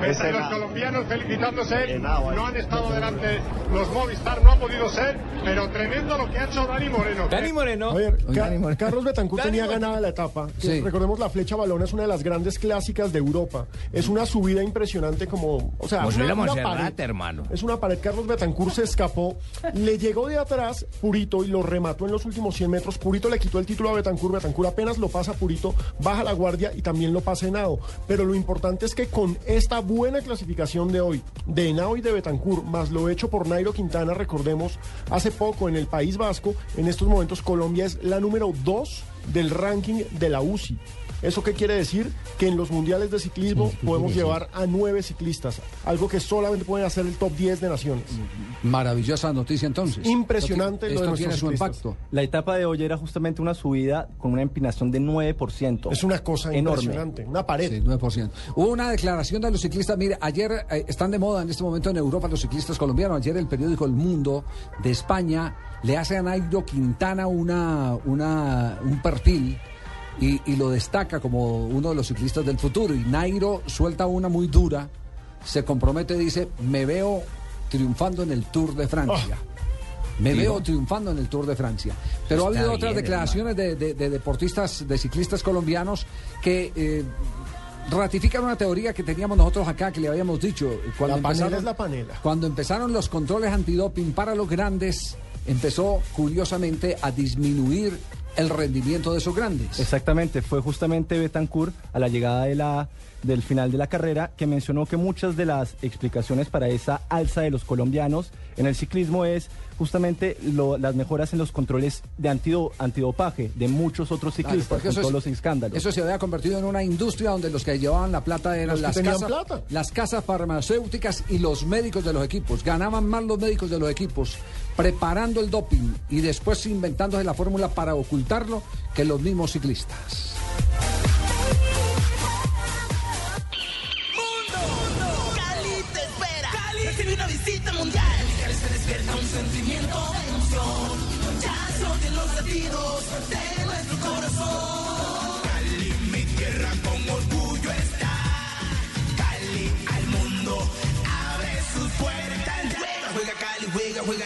Es los colombianos felicitándose. No han estado delante los Movistar, no ha podido ser, pero tremendo lo que ha hecho Dani Moreno. Moreno. A ver, Ca- Carlos Betancourt Dani tenía Moreno. ganada la etapa. Sí. Recordemos, la flecha balona es una de las grandes clásicas de Europa. Es una subida impresionante como... O sea, una, una pared. hermano. Es una pared. Carlos Betancourt se escapó, le llegó de atrás Purito y lo remató en los últimos 100 metros. Purito le quitó el título a Betancourt. Betancourt apenas lo pasa Purito, baja la guardia y también lo pasa Henao. Pero lo importante es que con esta buena clasificación de hoy, de Henao y de Betancourt, más lo hecho por Nairo Quintana, recordemos, hace poco en el País Vasco, en estos momentos Colombia es la número 2 del ranking de la UCI. ¿Eso qué quiere decir? Que en los mundiales de ciclismo podemos llevar a nueve ciclistas, algo que solamente pueden hacer el top 10 de naciones. Maravillosa noticia entonces. Impresionante Esto, lo de esto tiene su impacto. La etapa de hoy era justamente una subida con una empinación de 9%. Es una cosa enorme. impresionante, una pared. Sí, 9%. Hubo una declaración de los ciclistas. Mire, ayer eh, están de moda en este momento en Europa los ciclistas colombianos. Ayer el periódico El Mundo de España le hace a Nairo Quintana una, una, un perfil y, y lo destaca como uno de los ciclistas del futuro. Y Nairo suelta una muy dura, se compromete y dice, me veo triunfando en el Tour de Francia. Me Sí, veo triunfando en el Tour de Francia. Pero ha habido otras bien, declaraciones de, de- de deportistas, de ciclistas colombianos que eh, ratifican una teoría que teníamos nosotros acá, que le habíamos dicho. Cuando La panela empezaron- es la panela. Cuando empezaron los controles antidoping para los grandes, empezó curiosamente a disminuir el rendimiento de esos grandes. Exactamente, fue justamente Betancourt a la llegada del final de la carrera que mencionó que muchas de las explicaciones para esa alza de los colombianos en el ciclismo es justamente lo- las mejoras en los controles de antido- antidopaje de muchos otros ciclistas con eso todos es- los escándalos. Eso se había convertido en una industria donde los que llevaban la plata eran Los las casas, plata. las casas farmacéuticas y los médicos de los equipos. Ganaban más los médicos de los equipos preparando el doping y después inventándose la fórmula para ocultarlo que los mismos ciclistas. Cali te espera. Cali recibe una visita mundial. Se despierta un sentimiento de emoción. Ya se los latidos de nuestro corazón. Cali, mi tierra con orgullo está. Cali al mundo abre sus puertas. Juega, juega Cali, juega, juega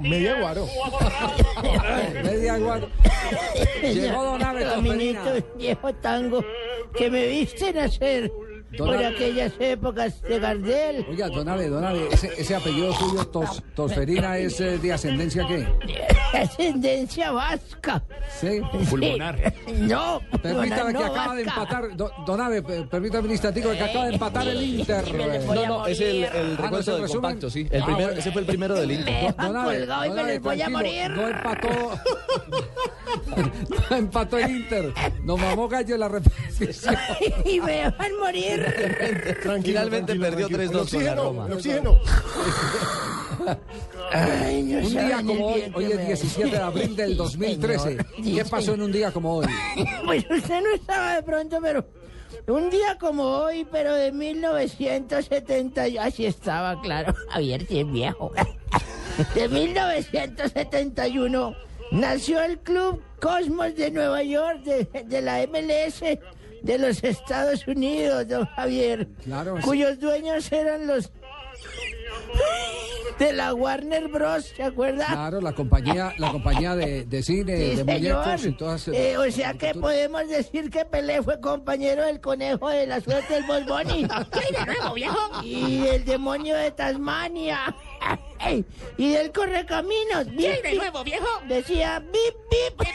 Media guaro. Media guaro. Llegó Don Caminito, Tosferina. viejo tango, que me viste nacer por aquellas épocas de Gardel. Oiga, Don Abe, Don Abe, ese, ese apellido suyo, Tos- Tosferina, es eh, de ascendencia qué? Ascendencia vasca. Sí. Pulmonar. No, Permítame pulmonar, que no, acaba de empatar, do- Don Abe, eh, permítame un instantico que acaba de empatar el Inter. a No, no, es el, el Ah, ¿no recuento es el del resumen? compacto, sí. El primero, bueno. ese fue el primero del Inter. Me Don Abe, colgado y Don me Abe, les voy a morir. No empató. no empató el Inter. Nos mamó gallo en la repetición. y me dejan morir. Tranquilo, Finalmente tranquilo, perdió tranquilo. 3-2 con la El oxígeno, Roma. el oxígeno. Ay, no Un día como hoy, hoy es me 17 de abril del 2013. Señor, ¿Qué pasó en un día como hoy? Pues usted no estaba de pronto, pero un día como hoy, pero de 1970, así estaba, claro, Javier, si es viejo. De 1971 nació el Club Cosmos de Nueva York, de, de la MLS de los Estados Unidos, don Javier, Claro, sí. cuyos dueños eran los de la Warner Bros, ¿se acuerda? Claro, la compañía, la compañía de, de cine, Sí, de muñecos y todas Eh, o sea que podemos decir que Pelé fue compañero del conejo de la suerte del Bosboni. de nuevo, viejo? Y del demonio de Tasmania. y del correcaminos. Bien, de nuevo, viejo? Decía bip, bip.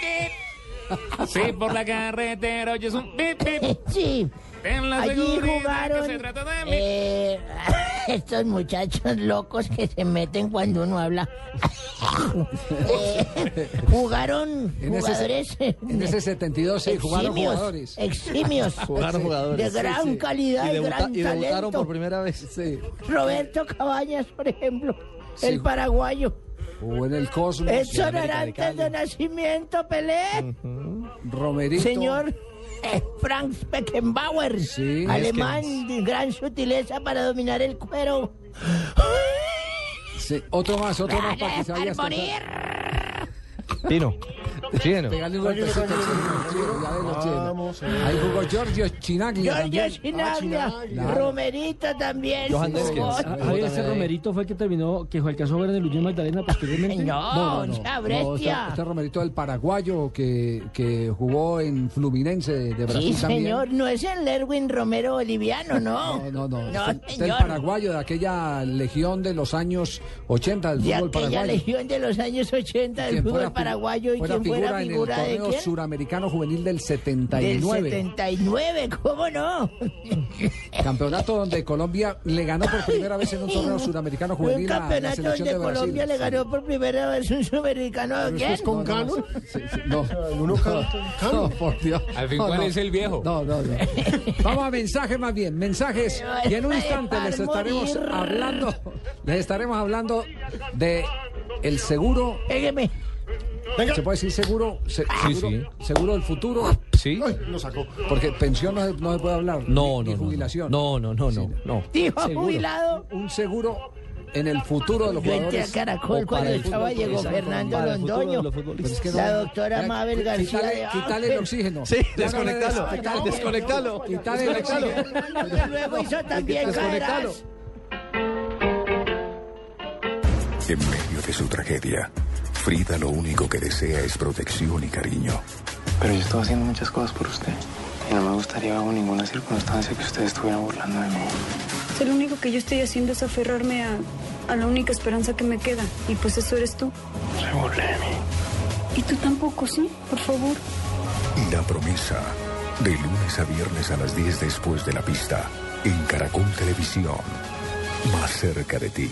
Sí, por la carretera oyes un pip, pip. Sí. En la Allí jugaron que se trata de mí. eh, estos muchachos locos que se meten cuando uno habla. Eh, jugaron En jugadores en ese 72 sí, jugaron eximios, jugadores. eximios, Jugaron jugadores. de gran Sí, sí. calidad Y, debuta- gran y debutaron talento. por primera vez. Sí. Roberto Cabañas, por ejemplo, Sí. el paraguayo. Jugó en el Cosmos. Edson de Arantes Cali. de Nacimiento, Pelé. Romerito. Señor eh, Frank Beckenbauer, Sí, alemán de gran sutileza para dominar el cuero. Sí, Otro más, otro más para que se vaya a morir. Pino, chino. Vamos, eh. Ahí jugó Giorgio Chinaglia. Giorgio también. Chinaglia. Romerito también. Johan. Ah, Javier, ese Romerito fue el que terminó, que alcanzó a ver de Luis Magdalena posteriormente. No, ya, bestia. este, este Romerito del paraguayo que, que jugó en Fluminense de, de Brasil Sí, también. señor, no es el Erwin Romero boliviano, no. No, no, no. No, Este- este el paraguayo de aquella legión de los años 80 del De fútbol aquella paraguayo. legión de los años 80 del fútbol fuera paraguayo y Fue la quién fuera figura en el figura de torneo quién? suramericano juvenil del Del 79. 79, ¿cómo no? Campeonato donde Colombia le ganó por primera vez en un torneo suramericano Fue un juvenil a la campeonato selección donde de Brasil. Colombia le ganó por primera vez un a Pero quién? es con Cano. Sí, sí, no. No, por Dios. Al fin, No, ¿cuál no. es el viejo? No, no, no. Vamos a mensajes más bien, mensajes. Y en un instante les estaremos hablando, les estaremos hablando de el seguro. ¿Se puede decir seguro? Se- Sí, seguro, sí. seguro del futuro. Sí. Lo sacó. Porque pensión no se, no se puede hablar. No, ni, no, ni no, jubilación. No, no, no, no, no. Dijo Seguro. jubilado. Un seguro en el futuro de los Yo entré jugadores. a Caracol cuando el estaba fútbol, llegó Fernando Londoño. es que La doctora Mabel García Quítale, de quítale el oxígeno. Sí, no desconectalo, quítale- desconectalo, Quítale el desconectalo. oxígeno. Luego hizo también Desconectalo. En medio de su tragedia, Frida lo único que desea es protección y cariño. Pero yo estoy haciendo muchas cosas por usted. Y no me gustaría bajo ninguna circunstancia que usted estuviera burlando de mí. Si lo único que yo estoy haciendo es aferrarme a, a la única esperanza que me queda. Y pues eso eres tú. Se burle de mí. Y tú tampoco, ¿sí? Por favor. La promesa, de lunes a viernes a las 10 después de la pista, en Caracol Televisión, más cerca de ti.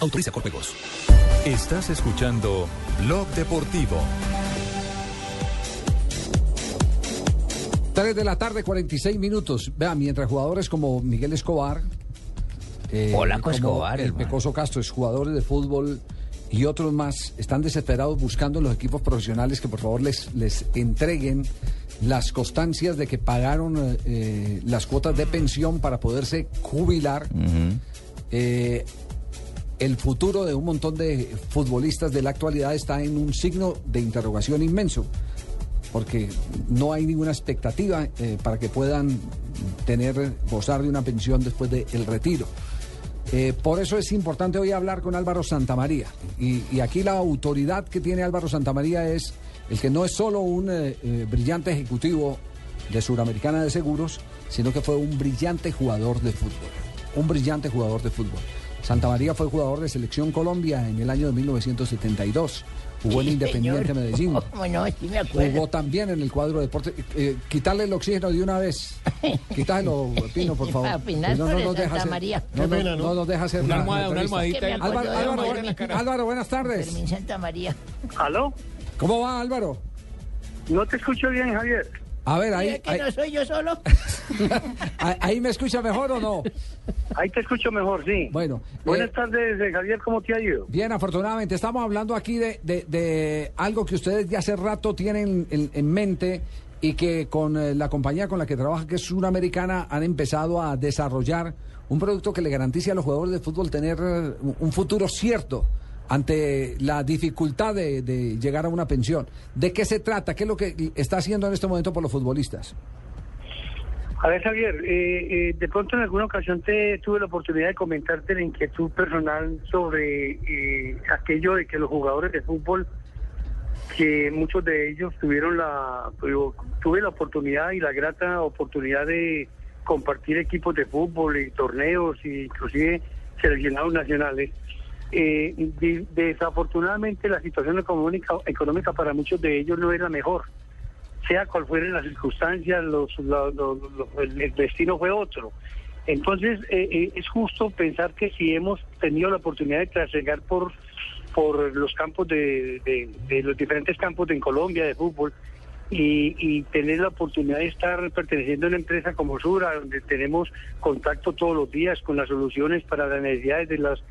Autoriza con juegos. Estás escuchando Blog Deportivo. 3 de la tarde, 46 minutos. Vean, mientras jugadores como Miguel Escobar. eh, Polaco Escobar, El hermano. Pecoso Castro, es jugadores de fútbol y otros más, están desesperados buscando en los equipos profesionales que por favor les, les entreguen las constancias de que pagaron eh, las cuotas de pensión para poderse jubilar. Eh, el futuro de un montón de futbolistas de la actualidad está en un signo de interrogación inmenso, porque no hay ninguna expectativa eh, para que puedan tener, gozar de una pensión después del retiro. Eh, por eso es importante hoy hablar con Álvaro Santamaría. Y, y aquí la autoridad que tiene Álvaro Santamaría es el que no es solo un eh, brillante ejecutivo de Suramericana de Seguros, sino que fue un brillante jugador de fútbol. Un brillante jugador de fútbol. Santa María fue jugador de Selección Colombia en el año de 1972. Jugó en Independiente señor. Medellín. ¿Cómo no? Sí me acuerdo. Jugó también en el cuadro de deporte. Eh, quitarle el oxígeno de una vez. Quítalo, Pino, por favor. Para sobre nos deja Santa hacer- María. No, no, pena, no ¿no? nos deja hacer Una almohada, la una almohadita. Álvaro. Álvaro, buenas tardes. Fermín Santa María. ¿Aló? ¿Cómo va, Álvaro? No te escucho bien, Javier. A ver, ahí, que ahí, no soy yo solo. ahí- me escucha mejor o no? Ahí te escucho mejor, sí. Bueno. Buenas eh, tardes, eh, Javier, ¿cómo te ha ido? Bien, afortunadamente. Estamos hablando aquí de, de- de algo que ustedes ya hace rato tienen en, en mente y que con eh, la compañía con la que trabaja, que es Suramericana, han empezado a desarrollar un producto que le garantice a los jugadores de fútbol tener eh, un futuro cierto ante la dificultad de, llegar a una pensión. ¿De qué se trata? ¿Qué es lo que está haciendo en este momento por los futbolistas? A ver, Javier, eh, eh, de pronto en alguna ocasión te tuve la oportunidad de comentarte la inquietud personal sobre eh, aquello de que los jugadores de fútbol, que muchos de ellos tuvieron la, tuve la oportunidad y la grata oportunidad de compartir equipos de fútbol y torneos e inclusive seleccionados nacionales. Eh, de- desafortunadamente la situación económica, económica para muchos de ellos no es la mejor sea cual fueran las circunstancias, los, lo- lo- lo- el, destino fue otro. Entonces, eh, eh, es justo pensar que si hemos tenido la oportunidad de trasegar por, por los campos de, de- los diferentes campos en Colombia de fútbol y, y tener la oportunidad de estar perteneciendo a una empresa como Sura, donde tenemos contacto todos los días con las soluciones para las necesidades de las,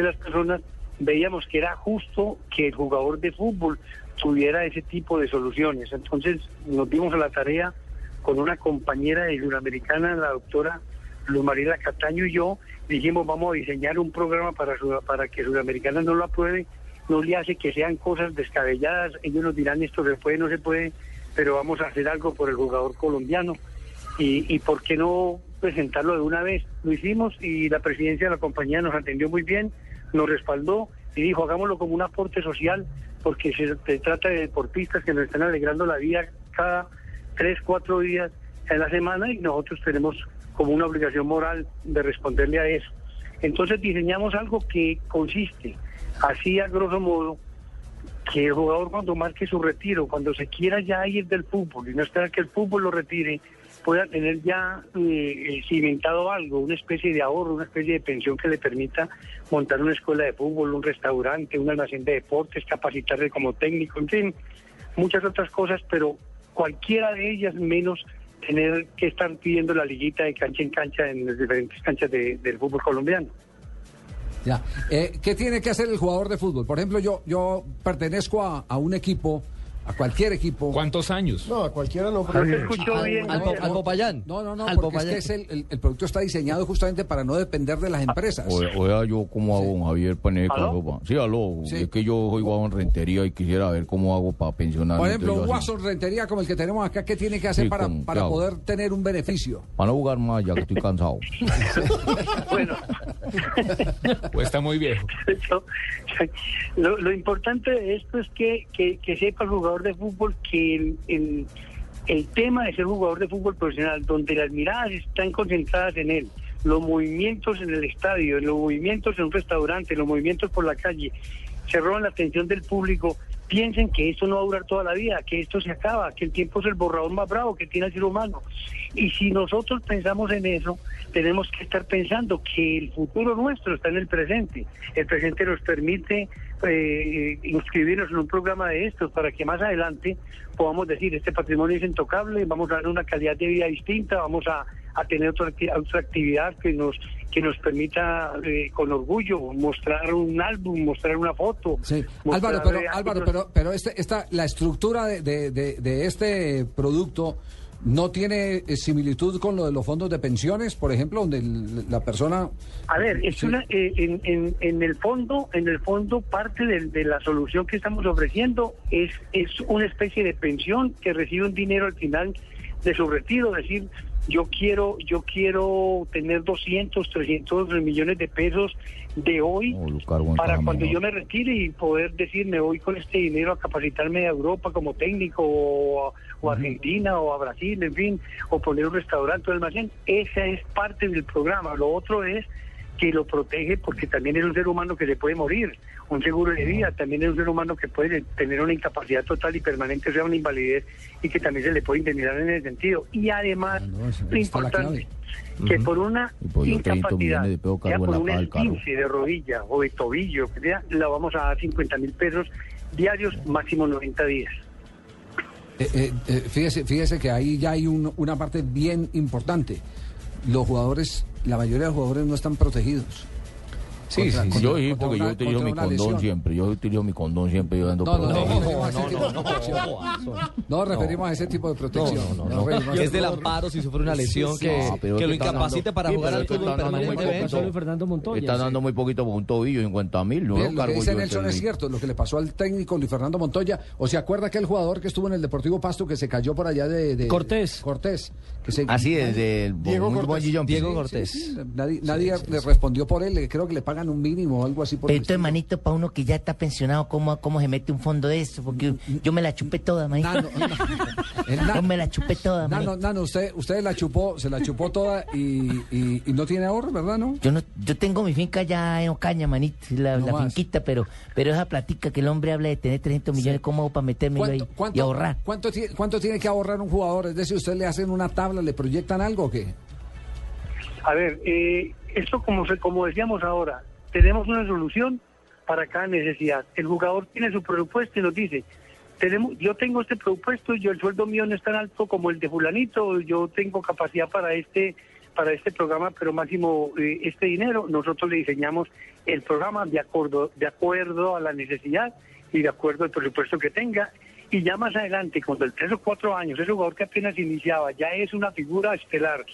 de las personas, veíamos que era justo que el jugador de fútbol tuviera ese tipo de soluciones. Entonces nos dimos a la tarea con una compañera de Suramericana, la doctora Luz Mariela Cataño y yo, dijimos vamos a diseñar un programa para, para que Suramericana no lo apruebe, no le hace que sean cosas descabelladas, ellos nos dirán esto se puede, no se puede, pero vamos a hacer algo por el jugador colombiano y, y por qué no presentarlo de una vez. Lo hicimos y la presidencia de la compañía nos atendió muy bien, nos respaldó y dijo hagámoslo como un aporte social porque se, trata de deportistas que nos están alegrando la vida cada tres, cuatro días en la semana y nosotros tenemos como una obligación moral de responderle a eso. Entonces diseñamos algo que consiste, así a grosso modo, que el jugador cuando marque su retiro, cuando se quiera ya ir del fútbol y no esperar que el fútbol lo retire, pueda tener ya eh, eh, cimentado algo, una especie de ahorro, una especie de pensión que le permita montar una escuela de fútbol, un restaurante, un almacén de deportes, capacitarse como técnico, en fin, muchas otras cosas, pero cualquiera de ellas menos tener que estar pidiendo la liguita de cancha en cancha en las diferentes canchas de- del fútbol colombiano. Ya. Eh, ¿Qué tiene que hacer el jugador de fútbol? Por ejemplo, yo, yo pertenezco a, a un equipo, a cualquier equipo. ¿Cuántos años? No, a cualquiera no. Al- porque- al, al Popayán. No, no, no, Al porque Popayán. es que es el, el- el producto está diseñado justamente para no depender de las empresas. O, oiga, yo cómo hago, don Javier Paneca. ¿Aló? Sí, aló. Sí. Es que yo soy guau en rentería y quisiera ver cómo hago para pensionar. Por ejemplo, un Watson Rentería como el que tenemos acá, ¿qué tiene que hacer Sí, para, para poder tener un beneficio? Para no jugar más, ya que estoy cansado. O está muy viejo. lo, lo importante de esto es que, que, que sepa el jugador de fútbol que el, el, el tema de ser jugador de fútbol profesional, donde las miradas están concentradas en él, los movimientos en el estadio, los movimientos en un restaurante, los movimientos por la calle, se roban la atención del público, piensen que esto no va a durar toda la vida, que esto se acaba, que el tiempo es el borrador más bravo que tiene el ser humano. Y si nosotros pensamos en eso, tenemos que estar pensando que el futuro nuestro está en el presente. El presente nos permite eh, inscribirnos en un programa de estos para que más adelante podamos decir, este patrimonio es intocable, vamos a dar una calidad de vida distinta, vamos a, a tener otra, otra actividad que nos que nos permita eh, con orgullo mostrar un álbum, mostrar una foto. mostrar, Álvaro, pero, Álvaro, pero, pero este, esta, la estructura de, de- de- de este producto no tiene eh, similitud con lo de los fondos de pensiones, por ejemplo, donde la persona... A ver, es Sí. una, eh, en, en, en el fondo, en el fondo parte de, de la solución que estamos ofreciendo es es una especie de pensión que recibe un dinero al final de su retiro, es decir, yo quiero yo quiero tener 200, 300 millones de pesos de hoy para cuando yo me retire y poder decir me voy con este dinero a capacitarme a Europa como técnico o, o a Argentina o a Brasil, en fin, o poner un restaurante o almacén. Esa es parte del programa. Lo otro es que lo protege porque también es un ser humano que se puede morir, un seguro de vida, también es un ser humano que puede tener una incapacidad total y permanente, o sea, una invalidez y que también se le puede indemnizar en ese sentido. Y además, lo está la importante, que por una Y por los 30 incapacidad, de sea por un esguince de rodilla o de tobillo, que sea, la vamos a dar 50 mil pesos diarios, máximo 90 días. Eh, eh, eh, fíjese, fíjese que ahí ya hay un- una parte bien importante. Los jugadores, la mayoría de los jugadores no están protegidos. Sí, Contra- sí, contra- yo sí, porque yo utilizo mi condón lesión. siempre. Yo utilizo mi condón siempre. Yo ando No, no, no, no, no, no, no, no, no, referimos a ese tipo de protección. No, no, no, Es del amparo si sufre una lesión que, Ah, lo incapacite para sí, jugar al fútbol están dando muy permanentemente. Fernando Montoya. Sí. dando muy poquito por un tobillo, 50 mil. Lo que dice Nelson es cierto, lo que le pasó al técnico Luis Fernando Montoya. ¿O se acuerda aquel jugador que estuvo en el Deportivo Pasto que se cayó por allá de... Cortés. Cortés. Así es, del Diego Cortés. Diego Sí, Cortés. sí, sí. Nadie, le respondió por él, creo que le pagan un mínimo o algo así por Pero el entonces, manito, para uno que ya está pensionado, ¿cómo, ¿cómo se mete un fondo de eso? Porque yo me la chupé toda, manito. Yo me la chupé toda, manito. Nano, Nano, usted, usted la chupó, se la chupó toda y, y- y no tiene ahorro, ¿verdad, no? Yo no, yo tengo mi finca ya en Ocaña, manito, la, No la más. finquita, pero, pero esa platica que el hombre habla de tener 300 millones, ¿cómo hago para metérmelo ahí y ahorrar? cuánto cuánto tiene que ahorrar un jugador? Es decir, ¿usted le hacen una tabla, le proyectan algo o qué? A ver, eh, esto como, como decíamos ahora, tenemos una solución para cada necesidad. El jugador tiene su presupuesto y nos dice, tenemos, yo tengo este presupuesto, yo el sueldo mío no es tan alto como el de fulanito, yo tengo capacidad para este para este programa, pero máximo eh, este dinero, nosotros le diseñamos el programa de acuerdo de acuerdo a la necesidad y de acuerdo al presupuesto que tenga Y ya más adelante, cuando el tres o cuatro años, ese jugador que apenas iniciaba ya es una figura estelar,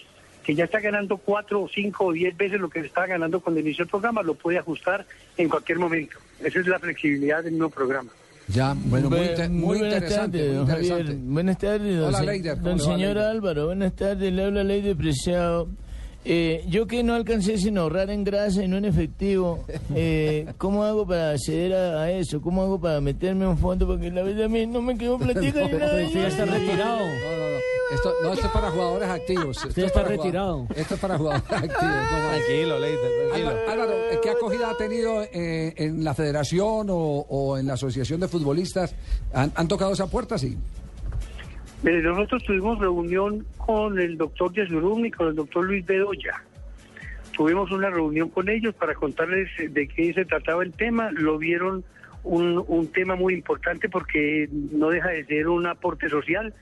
que ya está ganando cuatro o cinco o diez veces lo que estaba ganando cuando inició el programa, lo puede ajustar en cualquier momento. Esa es la flexibilidad del nuevo programa. Ya, bueno, muy, interesante. tardes, muy don Javier. interesante. Buenas tardes, don, Hola, Leider, ¿cómo don va, señor Leider? Álvaro. Buenas tardes, le habla Leider Preciado. Eh, yo que no alcancé sin ahorrar en grasa y no en efectivo, eh, ¿cómo hago para acceder a, a eso? ¿Cómo hago para meterme a un fondo? Porque la verdad a mí no me quedó platica ni nada. Usted ya está retirado. No, no, no. Esto, no, esto es para jugadores activos. Esto Usted es está retirado. Esto es para jugadores activos. no. Tranquilo, tranquilo. Álvaro, Álvaro, ¿qué acogida ha tenido eh, en la federación o, o en la asociación de futbolistas? ¿Han, han tocado esa puerta? Sí. Mire, nosotros tuvimos reunión con el doctor Yesurum y con el doctor Luis Bedoya. Tuvimos una reunión con ellos para contarles de qué se trataba el tema. Lo vieron un, tema muy importante porque no deja de ser un aporte social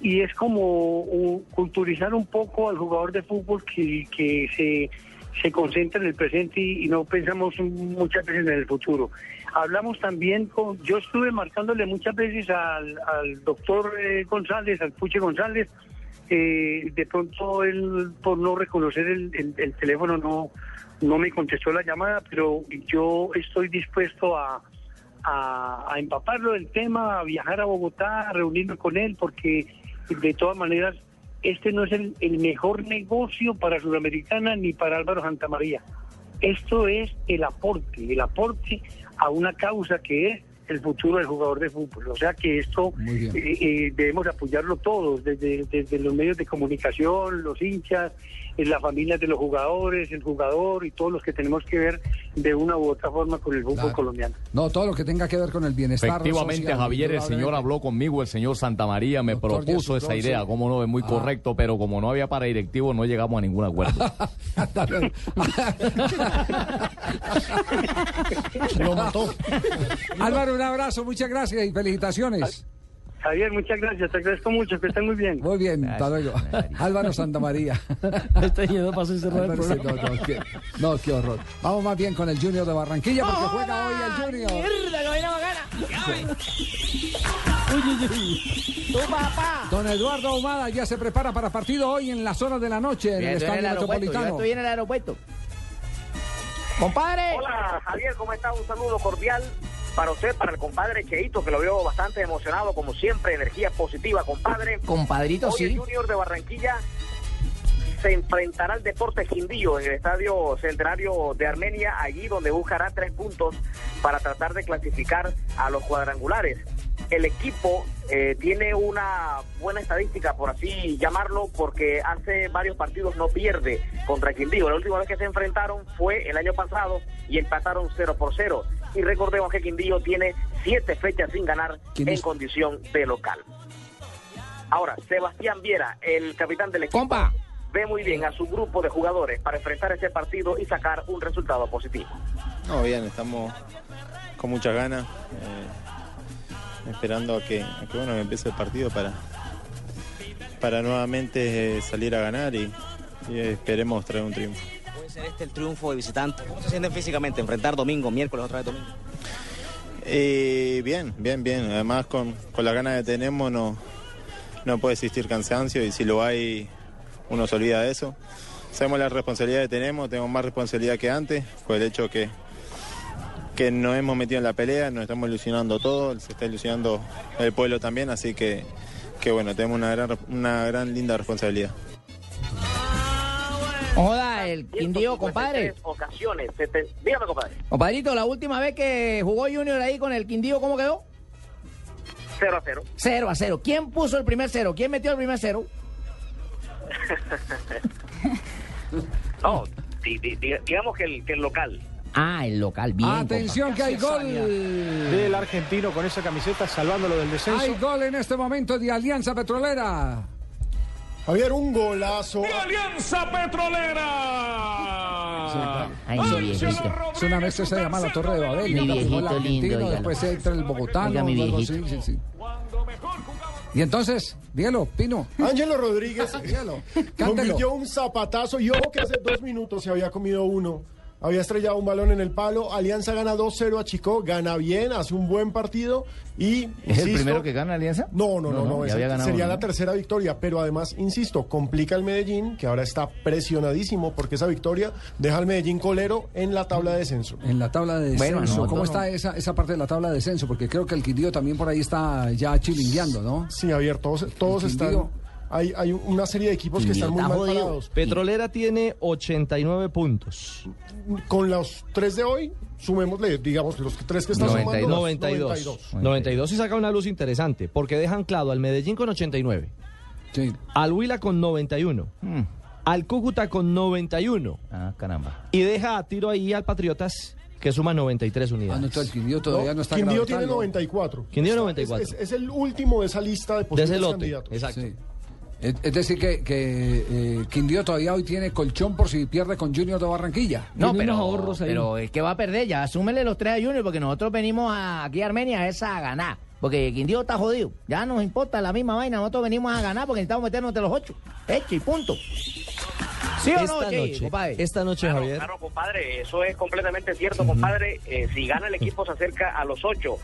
y es como culturizar un poco al jugador de fútbol que, que se, se concentra en el presente y, no pensamos muchas veces en el futuro. Hablamos también con, yo estuve marcándole muchas veces al, al doctor eh, González, al Puche González, eh, de pronto él por no reconocer el teléfono no, no me contestó la llamada, pero yo estoy dispuesto a, a, a empaparlo del tema, a viajar a Bogotá, a reunirme con él, porque de todas maneras este no es el, el mejor negocio para Sudamericana ni para Álvaro Santamaría. Esto es el aporte, el aporte a una causa que es el futuro del jugador de fútbol. O sea que esto eh, eh, debemos apoyarlo todos, desde, desde los medios de comunicación, los hinchas, las familias de los jugadores, el jugador y todos los que tenemos que ver de una u otra forma con el fútbol Claro. colombiano. No, todo lo que tenga que ver con el bienestar. Efectivamente, social, Javier, el señor habló conmigo, el señor Santa María me Doctor propuso Díaz esa idea, sí. cómo no, es muy Ah. correcto, pero como no había para directivo, no llegamos a ningún acuerdo. Lo mató. Álvaro, un abrazo, muchas gracias y felicitaciones. Javier, muchas gracias, te agradezco mucho, que estén muy bien. Muy bien, hasta luego. Álvaro Santamaría. Está yendo para cerrar el no, no, qué, no, qué horror. Vamos más bien con el Junior de Barranquilla porque juega hoy el Junior. ¡Mierda, vaina bacana! Uy, uy, uy. ¡Tu papá! Don Eduardo Ahumada ya se prepara para partido hoy en las horas de la noche en Bien, el Estadio yo Metropolitano. estoy en el aeropuerto. ¡Compadre! Hola Javier, ¿cómo está? Un saludo cordial para usted, para el compadre Cheito, que lo veo bastante emocionado, como siempre, energía positiva, compadre. Compadrito, Hoy sí. el Junior de Barranquilla se enfrentará al Deporte Quindío en el Estadio Centenario de Armenia, allí donde buscará tres puntos para tratar de clasificar a los cuadrangulares. El equipo eh, tiene una buena estadística, por así llamarlo, porque hace varios partidos no pierde contra Quindío. La última vez que se enfrentaron fue el año pasado y empataron 0 por 0. Y recordemos que Quindío tiene siete fechas sin ganar en condición de local. Ahora, Sebastián Viera, el capitán del equipo, ve muy bien a su grupo de jugadores para enfrentar este partido y sacar un resultado positivo. No, bien, estamos con muchas ganas, eh, esperando a que, a que, bueno, que empiece el partido para, para nuevamente eh, salir a ganar y, y esperemos traer un triunfo. Ser este el triunfo de visitante. ¿Cómo se sienten físicamente? Enfrentar domingo, miércoles, otra vez domingo. Eh, bien, bien, bien. Además, con, con la ganas que tenemos no, no puede existir cansancio y si lo hay, uno se olvida de eso. Sabemos la responsabilidad que tenemos, tenemos más responsabilidad que antes, por el hecho que, que nos hemos metido en la pelea, nos estamos ilusionando todos, se está ilusionando el pueblo también, así que, que bueno, tenemos una gran, una gran linda responsabilidad. Joda, el Quindío, compadre. Ocasiones, seten- dígame compadre, Compadrito, la última vez que jugó Junior ahí con el Quindío, ¿cómo quedó? 0 a 0. 0 a 0. ¿Quién puso el primer cero? ¿Quién metió el primer cero? No, di- di- di- digamos que el, que el local. Ah, el local, bien. Atención que hay gol. Del argentino con esa camiseta salvándolo del descenso. Hay gol en este momento de Alianza Petrolera. Javier, un golazo. Alianza Petrolera! Ay, mi viejito. Es una vez que se llama la Torre de Babel. Mi viejito lindo, argentino, óigalo. después entra el. Oiga, mi viejito. sí, sí, sí. Y entonces, dígalo, Pino. Ángelo Rodríguez Dígalo, cántelo. convirtió un zapatazo y ojo que hace dos minutos se había comido uno había estrellado un balón en el palo. Alianza gana 2-0 a Chico, gana bien, hace un buen partido y... ¿Es el primero que gana Alianza? No, no, no, no, esa ganado sería uno, la tercera victoria, pero además, insisto, complica el Medellín, que ahora está presionadísimo porque esa victoria deja al Medellín colero en la tabla de descenso. En la tabla de Bueno, descenso, no, ¿cómo no. está esa, esa parte de la tabla de descenso? Porque creo que el Quindío también por ahí está ya chilingueando, ¿no? Sí, Javier, todos, todos están... Hay, hay una serie de equipos que están muy mal parados. Petrolera tiene 89 puntos. Con los tres de hoy, sumémosle, digamos, los tres que están sumando. 92. 92 y saca una luz interesante, porque deja anclado al Medellín con 89. Al Huila con 91. Al Cúcuta con 91. Ah, caramba. Y deja a tiro ahí al Patriotas, que suma 93 unidades. Ah, no, entonces el Quindío todavía no, está Quindío tiene 94. Quindío Está- 94. Es, es- es el último de esa lista de De posibles ese lote, candidatos. exacto. Sí. Es, decir, que, que eh, Quindío todavía hoy tiene colchón por si pierde con Junior de Barranquilla. No, pero, pero es que va a perder ya. Asúmele los tres a Junior porque nosotros venimos a- aquí a Armenia es a ganar. Porque Quindío está jodido. Ya nos importa la misma vaina. Nosotros venimos a ganar porque necesitamos meternos entre los ocho. Hecho y punto. ¿Sí o no, esta Che, noche, compadre? esta noche, Claro, Javier. claro, compadre, eso es completamente cierto, compadre. Eh, si gana el equipo se acerca a los ocho.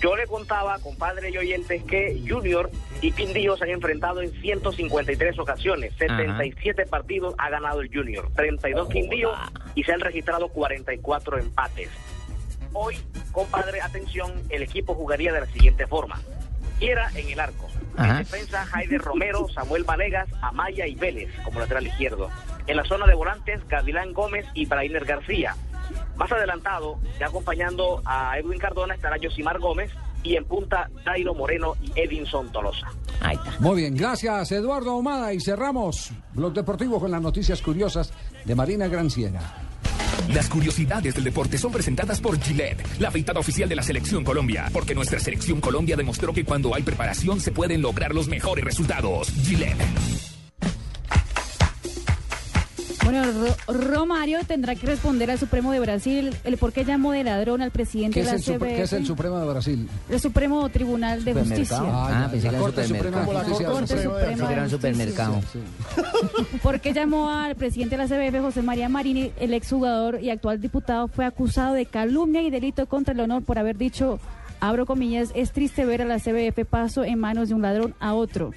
Yo le contaba, compadre y oyentes, que Junior y Quindío se han enfrentado en 153 ocasiones. 77 partidos ha ganado el Junior, 32 Quindío y se han registrado 44 empates. Hoy, compadre, atención, el equipo jugaría de la siguiente forma. Viera en el arco. En defensa, Jaime Romero, Samuel Vanegas, Amaya y Vélez como lateral izquierdo. En la zona de volantes, Gavilán Gómez y Brainer García. Más adelantado, ya acompañando a Edwin Cardona, estará Josimar Gómez y en punta, Dairo Moreno y Edinson Tolosa. Ahí está. Muy bien, gracias Eduardo Ahumada y cerramos Blog Deportivo con las noticias curiosas de Marina Granciera. Las curiosidades del deporte son presentadas por Gillette, la afeitada oficial de la Selección Colombia, porque nuestra Selección Colombia demostró que cuando hay preparación se pueden lograr los mejores resultados. Gillette. Bueno, Ro- Romario tendrá que responder al Supremo de Brasil el por qué llamó de ladrón al presidente ¿Qué de la CBF. qué es el Supremo de Brasil? El Supremo Tribunal de Justicia. Ah, pensé la que era Corte Suprema supermercado. de Justicia. Corte Suprema era un supermercado. ¿Por qué llamó al presidente de la CBF, José María Marini, el exjugador y actual diputado, fue acusado de calumnia y delito contra el honor por haber dicho, abro comillas, es triste ver a la CBF paso en manos de un ladrón a otro.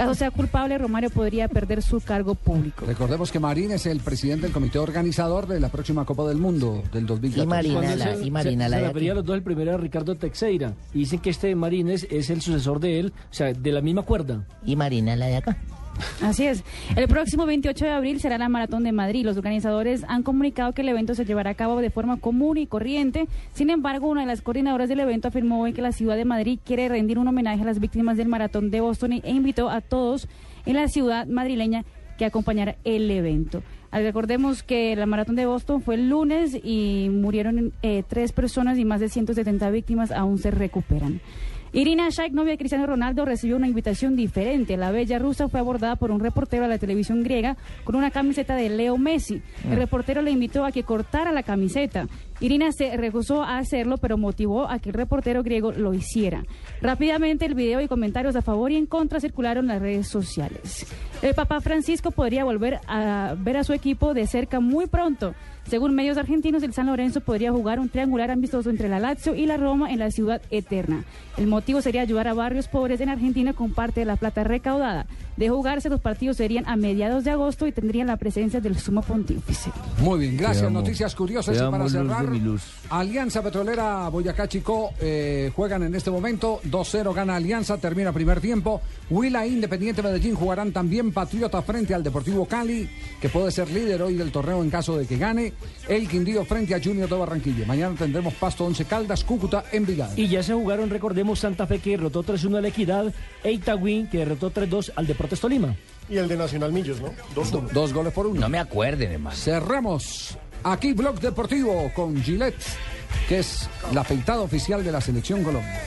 Caso sea culpable, Romario podría perder su cargo público. Recordemos que Marín es el presidente del comité organizador de la próxima Copa del Mundo del 2014. Cuando se- la- y Marina se, la se de refería a aquí. los dos, el primero era Ricardo Teixeira. Y dicen que este Marines es el sucesor de él, o sea, de la misma cuerda. Y Marina la de acá. Así es. El próximo 28 de abril será la Maratón de Madrid. Los organizadores han comunicado que el evento se llevará a cabo de forma común y corriente. Sin embargo, una de las coordinadoras del evento afirmó hoy que la ciudad de Madrid quiere rendir un homenaje a las víctimas del Maratón de Boston e invitó a todos en la ciudad madrileña que acompañara el evento. Recordemos que la maratón de Boston fue el lunes y murieron eh, tres personas y más de 170 víctimas aún se recuperan. Irina Shayk, novia de Cristiano Ronaldo, recibió una invitación diferente. La bella rusa fue abordada por un reportero de la televisión griega con una camiseta de Leo Messi. El Mm. reportero le invitó a que cortara la camiseta. Irina se rehusó a hacerlo, pero motivó a que el reportero griego lo hiciera. Rápidamente el video y comentarios a favor y en contra circularon en las redes sociales. El Papa Francisco podría volver a ver a su equipo de cerca muy pronto. Según medios argentinos, el San Lorenzo podría jugar un triangular amistoso entre la Lazio y la Roma en la ciudad eterna. El motivo sería ayudar a barrios pobres en Argentina con parte de la plata recaudada. De jugarse, los partidos serían a mediados de agosto y tendrían la presencia del sumo pontífice. Muy bien, gracias. Amo. Noticias curiosas y para cerrar. Alianza Petrolera Boyacá Chico eh, juegan en este momento. 2-0 gana Alianza, termina primer tiempo. Huila e Independiente Medellín jugarán también Patriota frente al Deportivo Cali, que puede ser líder hoy del torneo en caso de que gane. El Quindío frente a Junior de Barranquilla. Mañana tendremos Pasto 11 Caldas, Cúcuta, Envigado. Y ya se jugaron, recordemos, Santa Fe que derrotó 3-1 a la Equidad, e Itagüí que derrotó 3-2 al Deportes Tolima. Y el de Nacional Millos, ¿no? Dos, Do- dos goles por uno. No me acuerden, hermano. Cerramos aquí Blog Deportivo con Gillette, que es la afeitada oficial de la Selección Colombia.